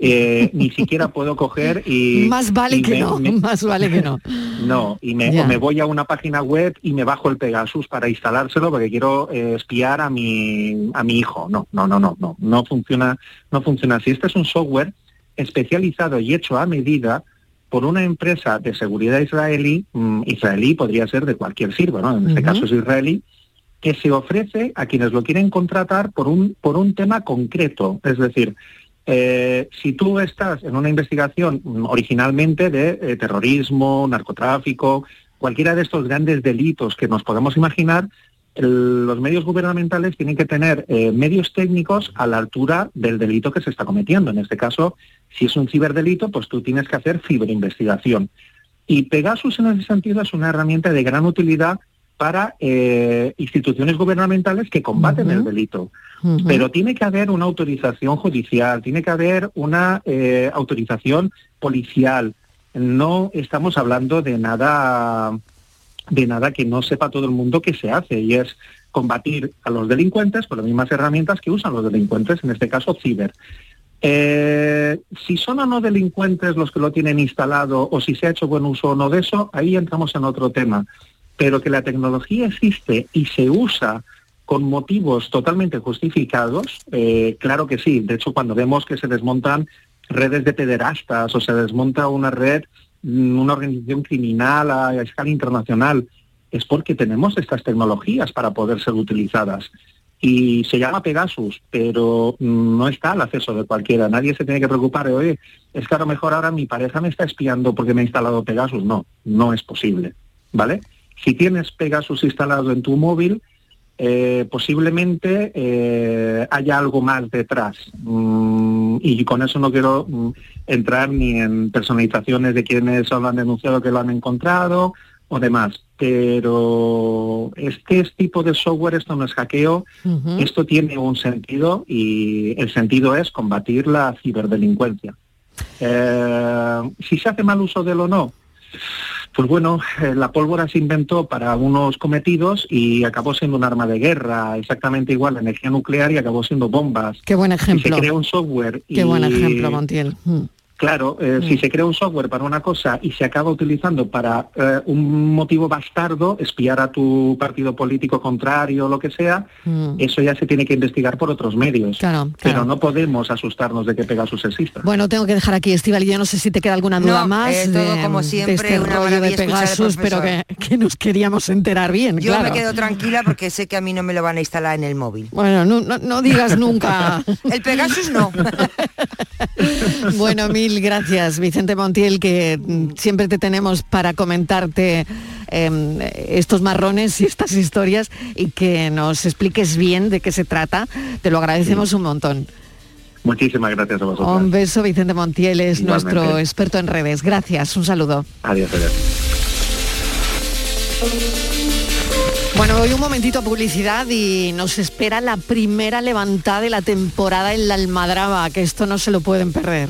eh, ni siquiera puedo coger y... Más vale y que me- no, me- más vale que no. no, y me, Ya. o me voy a una página web y me bajo el Pegasus para instalárselo porque quiero eh, espiar a mi a mi hijo. No, no, no, no, no, no funciona, no funciona así. Este es un software especializado y hecho a medida por una empresa de seguridad israelí, mm, israelí podría ser de cualquier sirva, ¿no? En este caso es israelí, que se ofrece a quienes lo quieren contratar por un, por un tema concreto. Es decir, eh, si tú estás en una investigación mm, originalmente de eh, terrorismo, narcotráfico, cualquiera de estos grandes delitos que nos podemos imaginar, el- los medios gubernamentales tienen que tener eh, medios técnicos a la altura del delito que se está cometiendo. En este caso, si es un ciberdelito, pues tú tienes que hacer ciberinvestigación. Y Pegasus en ese sentido es una herramienta de gran utilidad para eh, instituciones gubernamentales que combaten el delito. Pero tiene que haber una autorización judicial, tiene que haber una eh, autorización policial. No estamos hablando de nada de nada que no sepa todo el mundo que se hace y es combatir a los delincuentes con las mismas herramientas que usan los delincuentes, en este caso ciber. Eh, si son o no delincuentes los que lo tienen instalado o si se ha hecho buen uso o no de eso, ahí entramos en otro tema. Pero que la tecnología existe y se usa con motivos totalmente justificados, eh, claro que sí. De hecho, cuando vemos que se desmontan redes de pederastas o se desmonta una red, una organización criminal a, escala internacional, es porque tenemos estas tecnologías para poder ser utilizadas. Y se llama Pegasus, pero mm, no está al acceso de cualquiera. Nadie se tiene que preocupar de, oye, es que a lo mejor ahora mi pareja me está espiando porque me ha instalado Pegasus. No, no es posible. ¿Vale? Si tienes Pegasus instalado en tu móvil, eh, posiblemente eh, haya algo más detrás. Mm, y con eso no quiero mm, entrar ni en personalizaciones de quienes lo han denunciado que lo han encontrado o demás. Pero este tipo de software, esto no es hackeo, esto tiene un sentido y el sentido es combatir la ciberdelincuencia. Eh, si se hace mal uso de él o no, pues bueno, eh, la pólvora se inventó para unos cometidos y acabó siendo un arma de guerra, exactamente igual, la energía nuclear y acabó siendo bombas. Qué buen Y ejemplo. se crea un software Qué y, buen ejemplo, Montiel. Mm. Claro, eh, si se crea un software para una cosa y se acaba utilizando para eh, un motivo bastardo, espiar a tu partido político contrario o lo que sea, Mm. eso ya se tiene que investigar por otros medios. Claro, Pero claro. no podemos asustarnos de que Pegasus exista. Bueno, tengo que dejar aquí, Estival, yo no sé si te queda alguna duda No, más eh, todo de, como de siempre, este una rollo de Pegasus, pero que, nos queríamos enterar bien, Yo claro. me quedo tranquila porque sé que a mí no me lo van a instalar en el móvil. Bueno, no, no- no digas nunca. el Pegasus no. Bueno, mil gracias, Vicente Montiel, que mm, siempre te tenemos para comentarte em, estos marrones y estas historias y que nos expliques bien de qué se trata. Te lo agradecemos un montón. Muchísimas gracias a vosotros. Un beso, Vicente Montiel es Igualmente. nuestro experto en redes. Gracias, un saludo. Adiós, adiós. Bueno, voy un momentito a publicidad y nos espera la primera levantada de la temporada en la Almadraba, que esto no se lo pueden perder.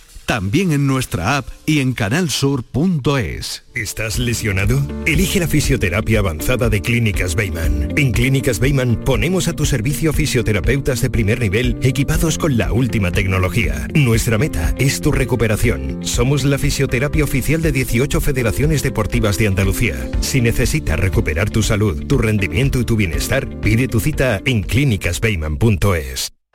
También en nuestra app y en canalsur.es. ¿Estás lesionado? Elige la fisioterapia avanzada de Clínicas Beyman. En Clínicas Beyman ponemos a tu servicio fisioterapeutas de primer nivel equipados con la última tecnología. Nuestra meta es tu recuperación. Somos la fisioterapia oficial de 18 federaciones deportivas de Andalucía. Si necesitas recuperar tu salud, tu rendimiento y tu bienestar, pide tu cita en clínicasbeyman.es.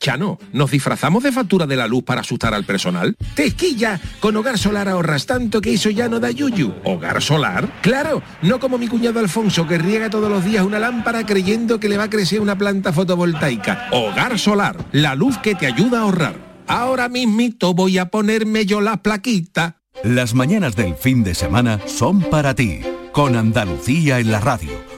Chano, ¿nos disfrazamos de factura de la luz para asustar al personal? ¡Tequilla! Con Hogar Solar ahorras tanto que eso ya no da yuyu. ¿Hogar Solar? ¡Claro! No como mi cuñado Alfonso que riega todos los días una lámpara creyendo que le va a crecer una planta fotovoltaica. Hogar Solar, la luz que te ayuda a ahorrar. Ahora mismito voy a ponerme yo la plaquita. Las mañanas del fin de semana son para ti, con Andalucía en la radio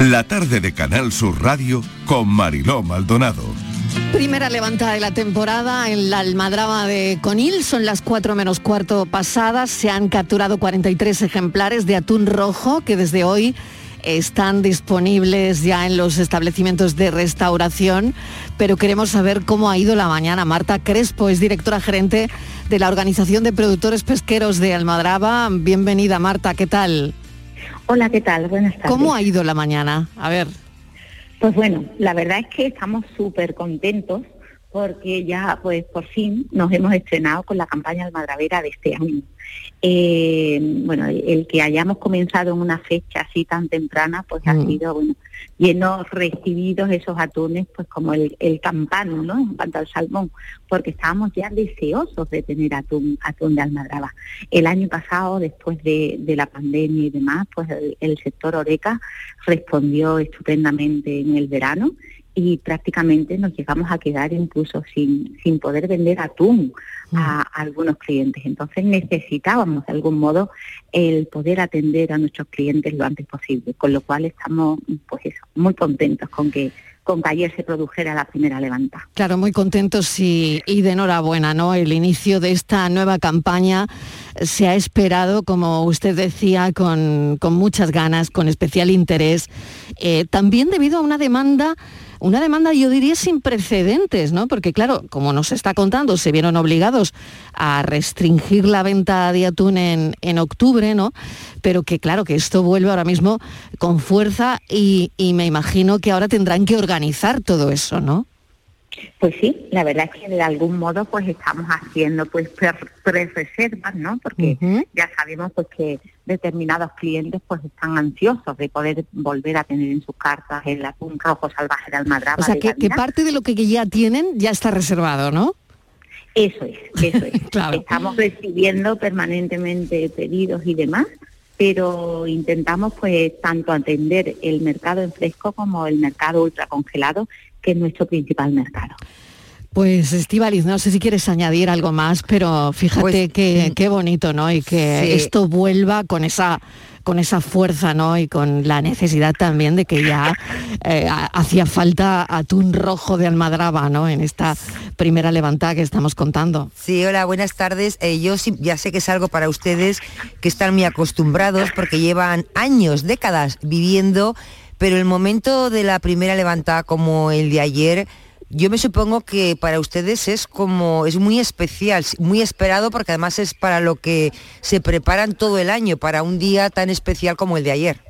La tarde de Canal Sur Radio con Mariló Maldonado. Primera levantada de la temporada en la almadraba de Conil, son las 4 menos cuarto pasadas, se han capturado 43 ejemplares de atún rojo que desde hoy están disponibles ya en los establecimientos de restauración, pero queremos saber cómo ha ido la mañana. Marta Crespo es directora gerente de la Organización de Productores Pesqueros de Almadraba. Bienvenida Marta, ¿qué tal? Hola, ¿qué tal? Buenas tardes. ¿Cómo ha ido la mañana? A ver. Pues bueno, la verdad es que estamos súper contentos porque ya, pues por fin nos hemos estrenado con la campaña almadravera de este año. Eh, bueno, el que hayamos comenzado en una fecha así tan temprana, pues ha mm. sido, bueno, llenos recibidos esos atunes, pues como el, campano, ¿no? En cuanto al salmón, porque estábamos ya deseosos de tener atún, atún de almadraba. El año pasado, después de, la pandemia y demás, pues el sector Oreca respondió estupendamente en el verano y prácticamente nos llegamos a quedar incluso sin, sin poder vender atún a, algunos clientes. Entonces necesitábamos de algún modo el poder atender a nuestros clientes lo antes posible, con lo cual estamos pues eso, muy contentos con que con que ayer se produjera la primera levanta. Claro, muy contentos y, y, de enhorabuena, ¿no? El inicio de esta nueva campaña se ha esperado, como usted decía, con, con muchas ganas, con especial interés, eh, también debido a una demanda una demanda, yo diría, sin precedentes, ¿no? Porque claro, como nos está contando, se vieron obligados a restringir la venta de atún en, en octubre, ¿no? Pero que claro, que esto vuelve ahora mismo con fuerza y, y me imagino que ahora tendrán que organizar todo eso, ¿no? Pues sí, la verdad es que de algún modo pues estamos haciendo pues pre-reservas, ¿no? Porque ya sabemos pues que determinados clientes pues están ansiosos de poder volver a tener en sus cartas el atún rojo salvaje de Almadraba. O sea, que, parte de lo que ya tienen ya está reservado, ¿no? Eso es, eso es. Estamos recibiendo permanentemente pedidos y demás, pero intentamos pues tanto atender el mercado en fresco como el mercado ultracongelado que es nuestro principal mercado. Pues Estivaliz, no sé si quieres añadir algo más, pero fíjate pues, que, mm, qué bonito, ¿no? Y que esto vuelva con esa con esa fuerza, ¿no? Y con la necesidad también de que ya eh, hacía falta atún rojo de almadraba, ¿no? En esta primera levantada que estamos contando. Sí, hola, buenas tardes. Eh, yo ya sé que es algo para ustedes que están muy acostumbrados porque llevan años, décadas viviendo pero el momento de la primera levantada como el de ayer, yo me supongo que para ustedes es como, es muy especial, muy esperado porque además es para lo que se preparan todo el año, para un día tan especial como el de ayer.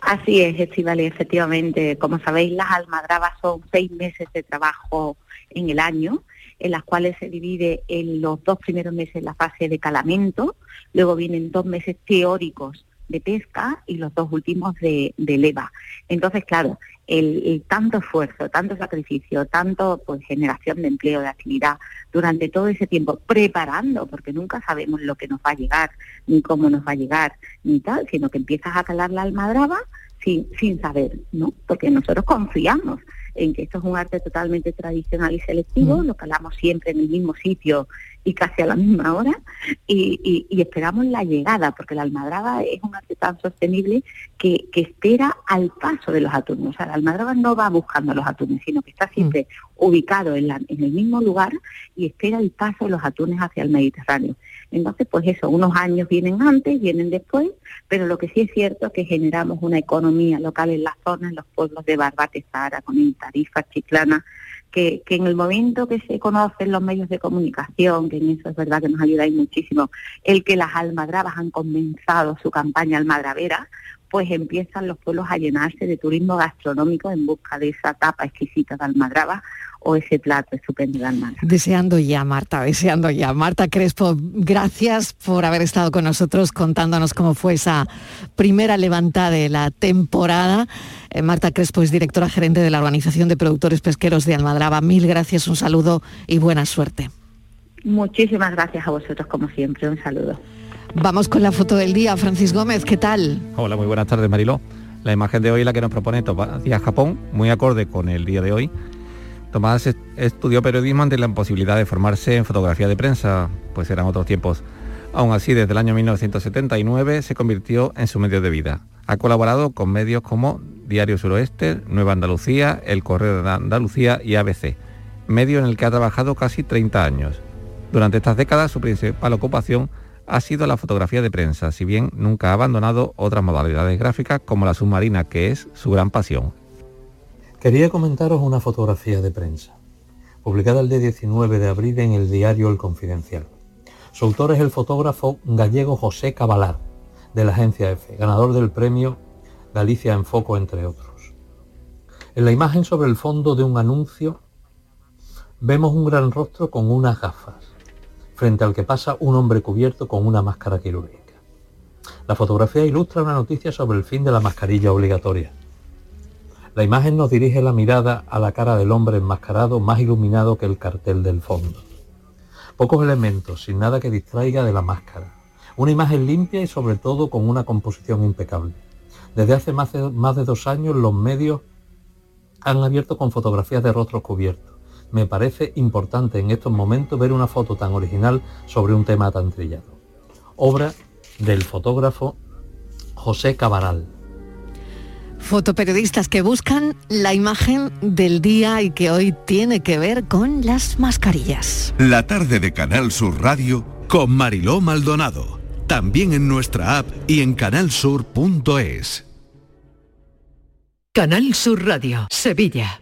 Así es, Estivali, efectivamente. Como sabéis, las almadrabas son seis meses de trabajo en el año, en las cuales se divide en los dos primeros meses la fase de calamento, luego vienen dos meses teóricos de pesca y los dos últimos de, leva. Entonces, claro, el, tanto esfuerzo, tanto sacrificio, tanto pues generación de empleo, de actividad durante todo ese tiempo, preparando, porque nunca sabemos lo que nos va a llegar, ni cómo nos va a llegar, ni tal, sino que empiezas a calar la almadraba sin, sin saber, ¿no? Porque nosotros confiamos en que esto es un arte totalmente tradicional y selectivo, lo calamos siempre en el mismo sitio y casi a la misma hora, y, esperamos la llegada, porque la almadraba es un arte tan sostenible que, espera al paso de los atunes. O sea, la almadraba no va buscando los atunes, sino que está siempre ubicado en, en el mismo lugar y espera el paso de los atunes hacia el Mediterráneo. Entonces, pues eso, unos años vienen antes, vienen después, pero lo que sí es cierto es que generamos una economía local en la zona, en los pueblos de Barbate, con Tarifa, Chiclana, que, que, en el momento que se conocen los medios de comunicación, que en eso es verdad que nos ayudáis muchísimo, el que las almadrabas han comenzado su campaña almadravera, pues empiezan los pueblos a llenarse de turismo gastronómico en busca de esa tapa exquisita de almadraba o ese plato estupendo de almadraba. Deseando ya, Marta, deseando ya. Marta Crespo, gracias por haber estado con nosotros contándonos cómo fue esa primera levantada de la temporada. Eh, Marta Crespo es directora gerente de la Organización de Productores Pesqueros de Almadraba. Mil gracias, un saludo y buena suerte. Muchísimas gracias a vosotros, como siempre. Un saludo. Vamos con la foto del día. Francis Gómez, ¿qué tal? Hola, muy buenas tardes, Mariló. La imagen de hoy la que nos propone Tomás Díaz Japón, muy acorde con el día de hoy. Tomás estudió periodismo ante la posibilidad de formarse en fotografía de prensa, pues eran otros tiempos. Aún así, desde el año 1979 se convirtió en su medio de vida. Ha colaborado con medios como Diario Suroeste, Nueva Andalucía, El Correo de Andalucía y ABC, medio en el que ha trabajado casi 30 años. Durante estas décadas su principal ocupación ha sido la fotografía de prensa, si bien nunca ha abandonado otras modalidades gráficas como la submarina, que es su gran pasión. Quería comentaros una fotografía de prensa, publicada el día 19 de abril en el diario El Confidencial. Su autor es el fotógrafo gallego José Cabalar, de la agencia EFE, ganador del premio Galicia en Foco, entre otros. En la imagen sobre el fondo de un anuncio vemos un gran rostro con unas gafas frente al que pasa un hombre cubierto con una máscara quirúrgica. La fotografía ilustra una noticia sobre el fin de la mascarilla obligatoria. La imagen nos dirige la mirada a la cara del hombre enmascarado más iluminado que el cartel del fondo. Pocos elementos, sin nada que distraiga de la máscara. Una imagen limpia y sobre todo con una composición impecable. Desde hace más de, dos años los medios han abierto con fotografías de rostros cubiertos me parece importante en estos momentos ver una foto tan original sobre un tema tan trillado. Obra del fotógrafo José Cabaral. Fotoperiodistas que buscan la imagen del día y que hoy tiene que ver con las mascarillas. La tarde de Canal Sur Radio con Mariló Maldonado. También en nuestra app y en canalsur.es. Canal Sur Radio, Sevilla.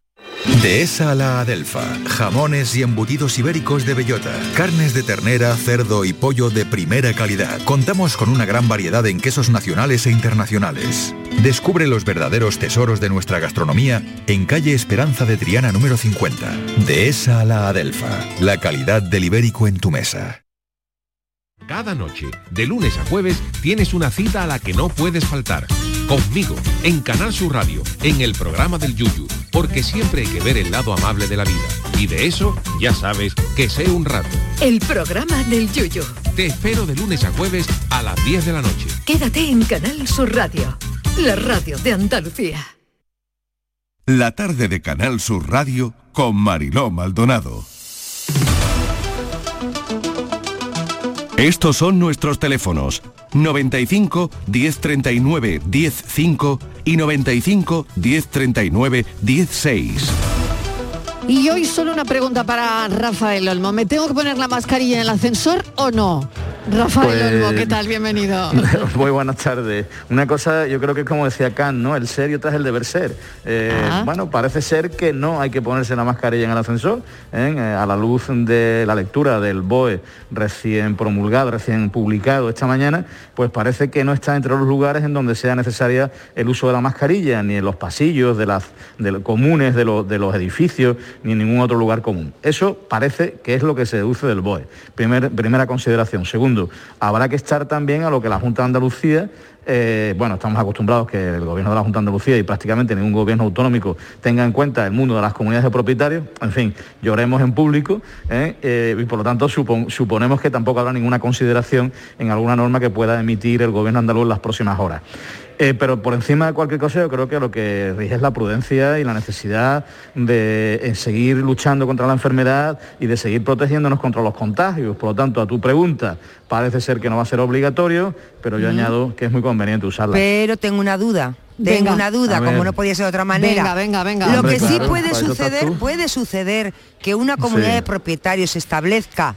Dehesa a la Adelfa. Jamones y embutidos ibéricos de bellota. Carnes de ternera, cerdo y pollo de primera calidad. Contamos con una gran variedad en quesos nacionales e internacionales. Descubre los verdaderos tesoros de nuestra gastronomía en calle Esperanza de Triana número 50. Dehesa a la Adelfa. La calidad del ibérico en tu mesa. Cada noche, de lunes a jueves, tienes una cita a la que no puedes faltar. Conmigo, en Canal Sur Radio, en el programa del Yuyu porque siempre hay que ver el lado amable de la vida. Y de eso, ya sabes, que sé un rato. El programa del Yuyo. Te espero de lunes a jueves a las 10 de la noche. Quédate en Canal Sur Radio, la radio de Andalucía. La tarde de Canal Sur Radio con Mariló Maldonado. Estos son nuestros teléfonos 95 1039 105 y 95 1039 16. Y hoy solo una pregunta para Rafael Olmo. ¿Me tengo que poner la mascarilla en el ascensor o no? Rafael Pues- Olmo, ¿qué tal? Bienvenido. Muy buenas tardes. Una cosa, yo creo que es como decía Kant, ¿no? El ser y otra es el deber ser. Eh. Bueno, parece ser que no hay que ponerse la mascarilla en el ascensor. ¿eh? Eh, a la luz de la lectura del BOE recién promulgado, recién publicado esta mañana, pues parece que no está entre los lugares en donde sea necesaria el uso de la mascarilla, ni en los pasillos de las de los comunes de, los- de los edificios, ni en ningún otro lugar común. Eso parece que es lo que se deduce del BOE. Primer- primera consideración. Segundo, habrá que estar también a lo que la Junta de Andalucía eh, bueno, estamos acostumbrados que el gobierno de la Junta de Andalucía y prácticamente ningún gobierno autonómico tenga en cuenta el mundo de las comunidades de propietarios. En fin, lloremos en público ¿eh? Eh, y por lo tanto supon- suponemos que tampoco habrá ninguna consideración en alguna norma que pueda emitir el gobierno andaluz en las próximas horas. Eh, pero por encima de cualquier cosa yo creo que lo que rige es la prudencia y la necesidad de eh, seguir luchando contra la enfermedad y de seguir protegiéndonos contra los contagios. Por lo tanto, a tu pregunta, parece ser que no va a ser obligatorio, pero yo añado que es muy conveniente usarla. Pero tengo una duda. Tengo Venga. una duda, como no podía ser de otra manera. Venga, venga, venga. Lo Hombre, que sí puede suceder, puede suceder que una comunidad Sí. de propietarios establezca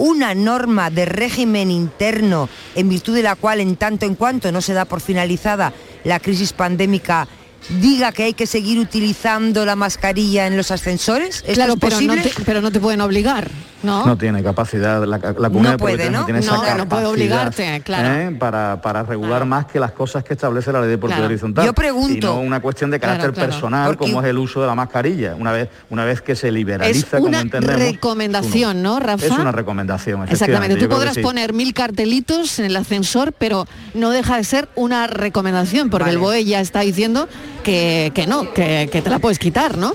una norma de régimen interno en virtud de la cual en tanto en cuanto no se da por finalizada la crisis pandémica diga que hay que seguir utilizando la mascarilla en los ascensores. ¿Esto Claro, es pero no, posible? te, pero no te pueden obligar, ¿no? No tiene capacidad, la, la comunidad de puede, ¿no? tiene esa No, no puede obligarte, claro. ¿eh? para, para regular más que las cosas que establece la ley de propiedad Claro. horizontal. Yo pregunto- Y no una cuestión de Claro, carácter claro. personal Porque- como es el uso de la mascarilla. Una vez, una vez que se Es liberaliza, como una entendemos. recomendación, ¿no, Rafa? Es una recomendación, Exactamente, tú podrás sí. poner mil cartelitos en el ascensor, pero no deja de ser una recomendación, porque el BOE ya está diciendo que, que no, que, que te la puedes quitar, ¿no?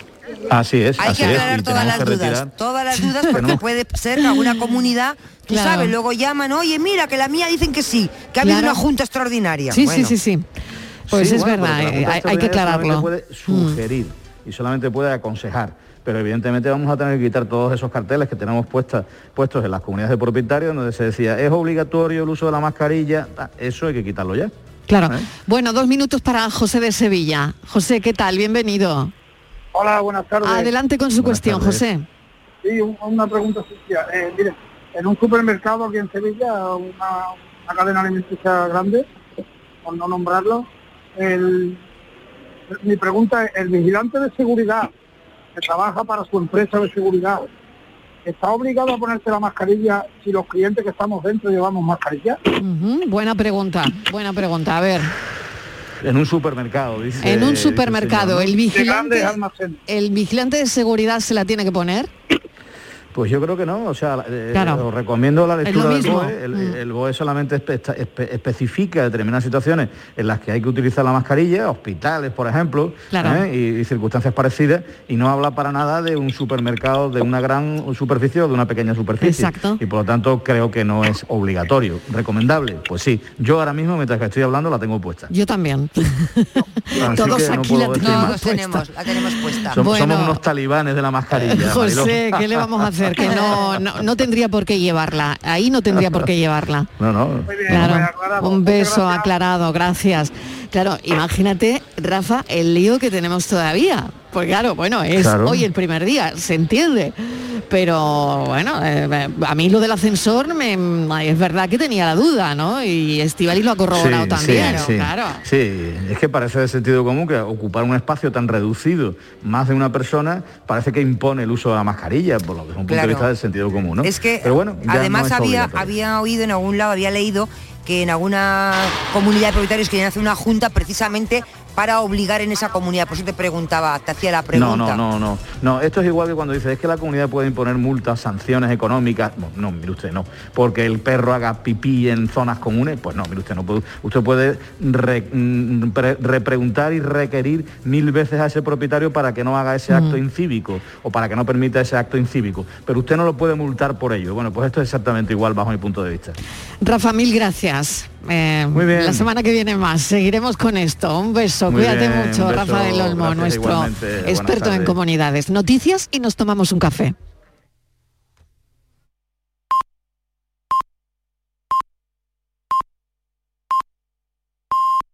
Así es, Hay así que aclarar todas las dudas, retirar- todas las dudas porque puede ser que alguna comunidad, tú Claro. sabes, luego llaman, oye, mira, que la mía dicen que sí, que ha habido Claro. una junta extraordinaria. Sí, Bueno. sí, sí, sí. Pues Sí, es bueno, verdad, eh, hay, hay que aclararlo. puede sugerir y solamente puede aconsejar. Pero evidentemente vamos a tener que quitar todos esos carteles que tenemos puestas, puestos en las comunidades de propietarios donde se decía es obligatorio el uso de la mascarilla. Eso hay que quitarlo ya. Claro. ¿Eh? Bueno, dos minutos para José de Sevilla. José, ¿qué tal? Bienvenido. Hola, buenas tardes. Adelante con su Buenas cuestión, tardes. José. Sí, un- una pregunta sencilla. Eh, mire, en un supermercado aquí en Sevilla, una, una cadena alimenticia grande, por no nombrarlo, el- mi pregunta es, ¿el vigilante de seguridad que trabaja para su empresa de seguridad está obligado a ponerse la mascarilla si los clientes que estamos dentro llevamos mascarilla? Buena pregunta, buena pregunta. A ver, En un supermercado, dice. en un supermercado, el vigilante, el vigilante de seguridad se la tiene que poner. Pues yo creo que no, o sea, eh, Claro. os recomiendo la lectura del. BOE. El, Mm. el BOE solamente espe- espe- especifica determinadas situaciones en las que hay que utilizar la mascarilla, hospitales, por ejemplo, Claro. ¿eh? y, y circunstancias parecidas, y no habla para nada de un supermercado de una gran superficie o de una pequeña superficie. Exacto. Y por lo tanto creo que no es obligatorio. ¿Recomendable? Pues sí. Yo ahora mismo, mientras que estoy hablando, la tengo puesta. Yo también. Así Todos que no aquí puedo la decir tenemos más. Todos tenemos, la tenemos puesta. Somos, Bueno. somos unos talibanes de la mascarilla. José. ¿qué le vamos a hacer? Que no, no, no tendría por qué llevarla. Ahí no tendría por qué llevarla. No, no. Claro, un beso aclarado, gracias. Claro, imagínate, Rafa, el lío que tenemos todavía. Pues claro, bueno, es Claro. hoy el primer día, se entiende. Pero bueno, eh, a mí lo del ascensor me, es verdad que tenía la duda, ¿no? Y Estivali lo ha corroborado Sí, también, sí, sí. claro. Sí, es que parece de sentido común que ocupar un espacio tan reducido, más de una persona, parece que impone el uso de la mascarilla, por lo que es un punto Claro. de vista del sentido común, ¿no? Es que Pero bueno, además no había, había oído en algún lado, había leído que en alguna comunidad de propietarios querían hacer una junta precisamente para obligar en esa comunidad. Por eso te preguntaba, te hacía la pregunta. No, no, no, no. No, esto es igual que cuando dice es que la comunidad puede imponer multas, sanciones económicas. No, no, mire usted, no. Porque el perro haga pipí en zonas comunes, pues no, mire usted, no puede. Usted puede mm, repreguntar y requerir mil veces a ese propietario para que no haga ese acto incívico o para que no permita ese acto incívico. Pero usted no lo puede multar por ello. Bueno, pues esto es exactamente igual bajo mi punto de vista. Rafa, mil gracias. Eh, Muy bien. La semana que viene más. Seguiremos con esto. Un beso. Muy Cuídate bien, mucho, beso. Rafa del Olmo, nuestro igualmente. Experto en comunidades. Noticias y nos tomamos un café.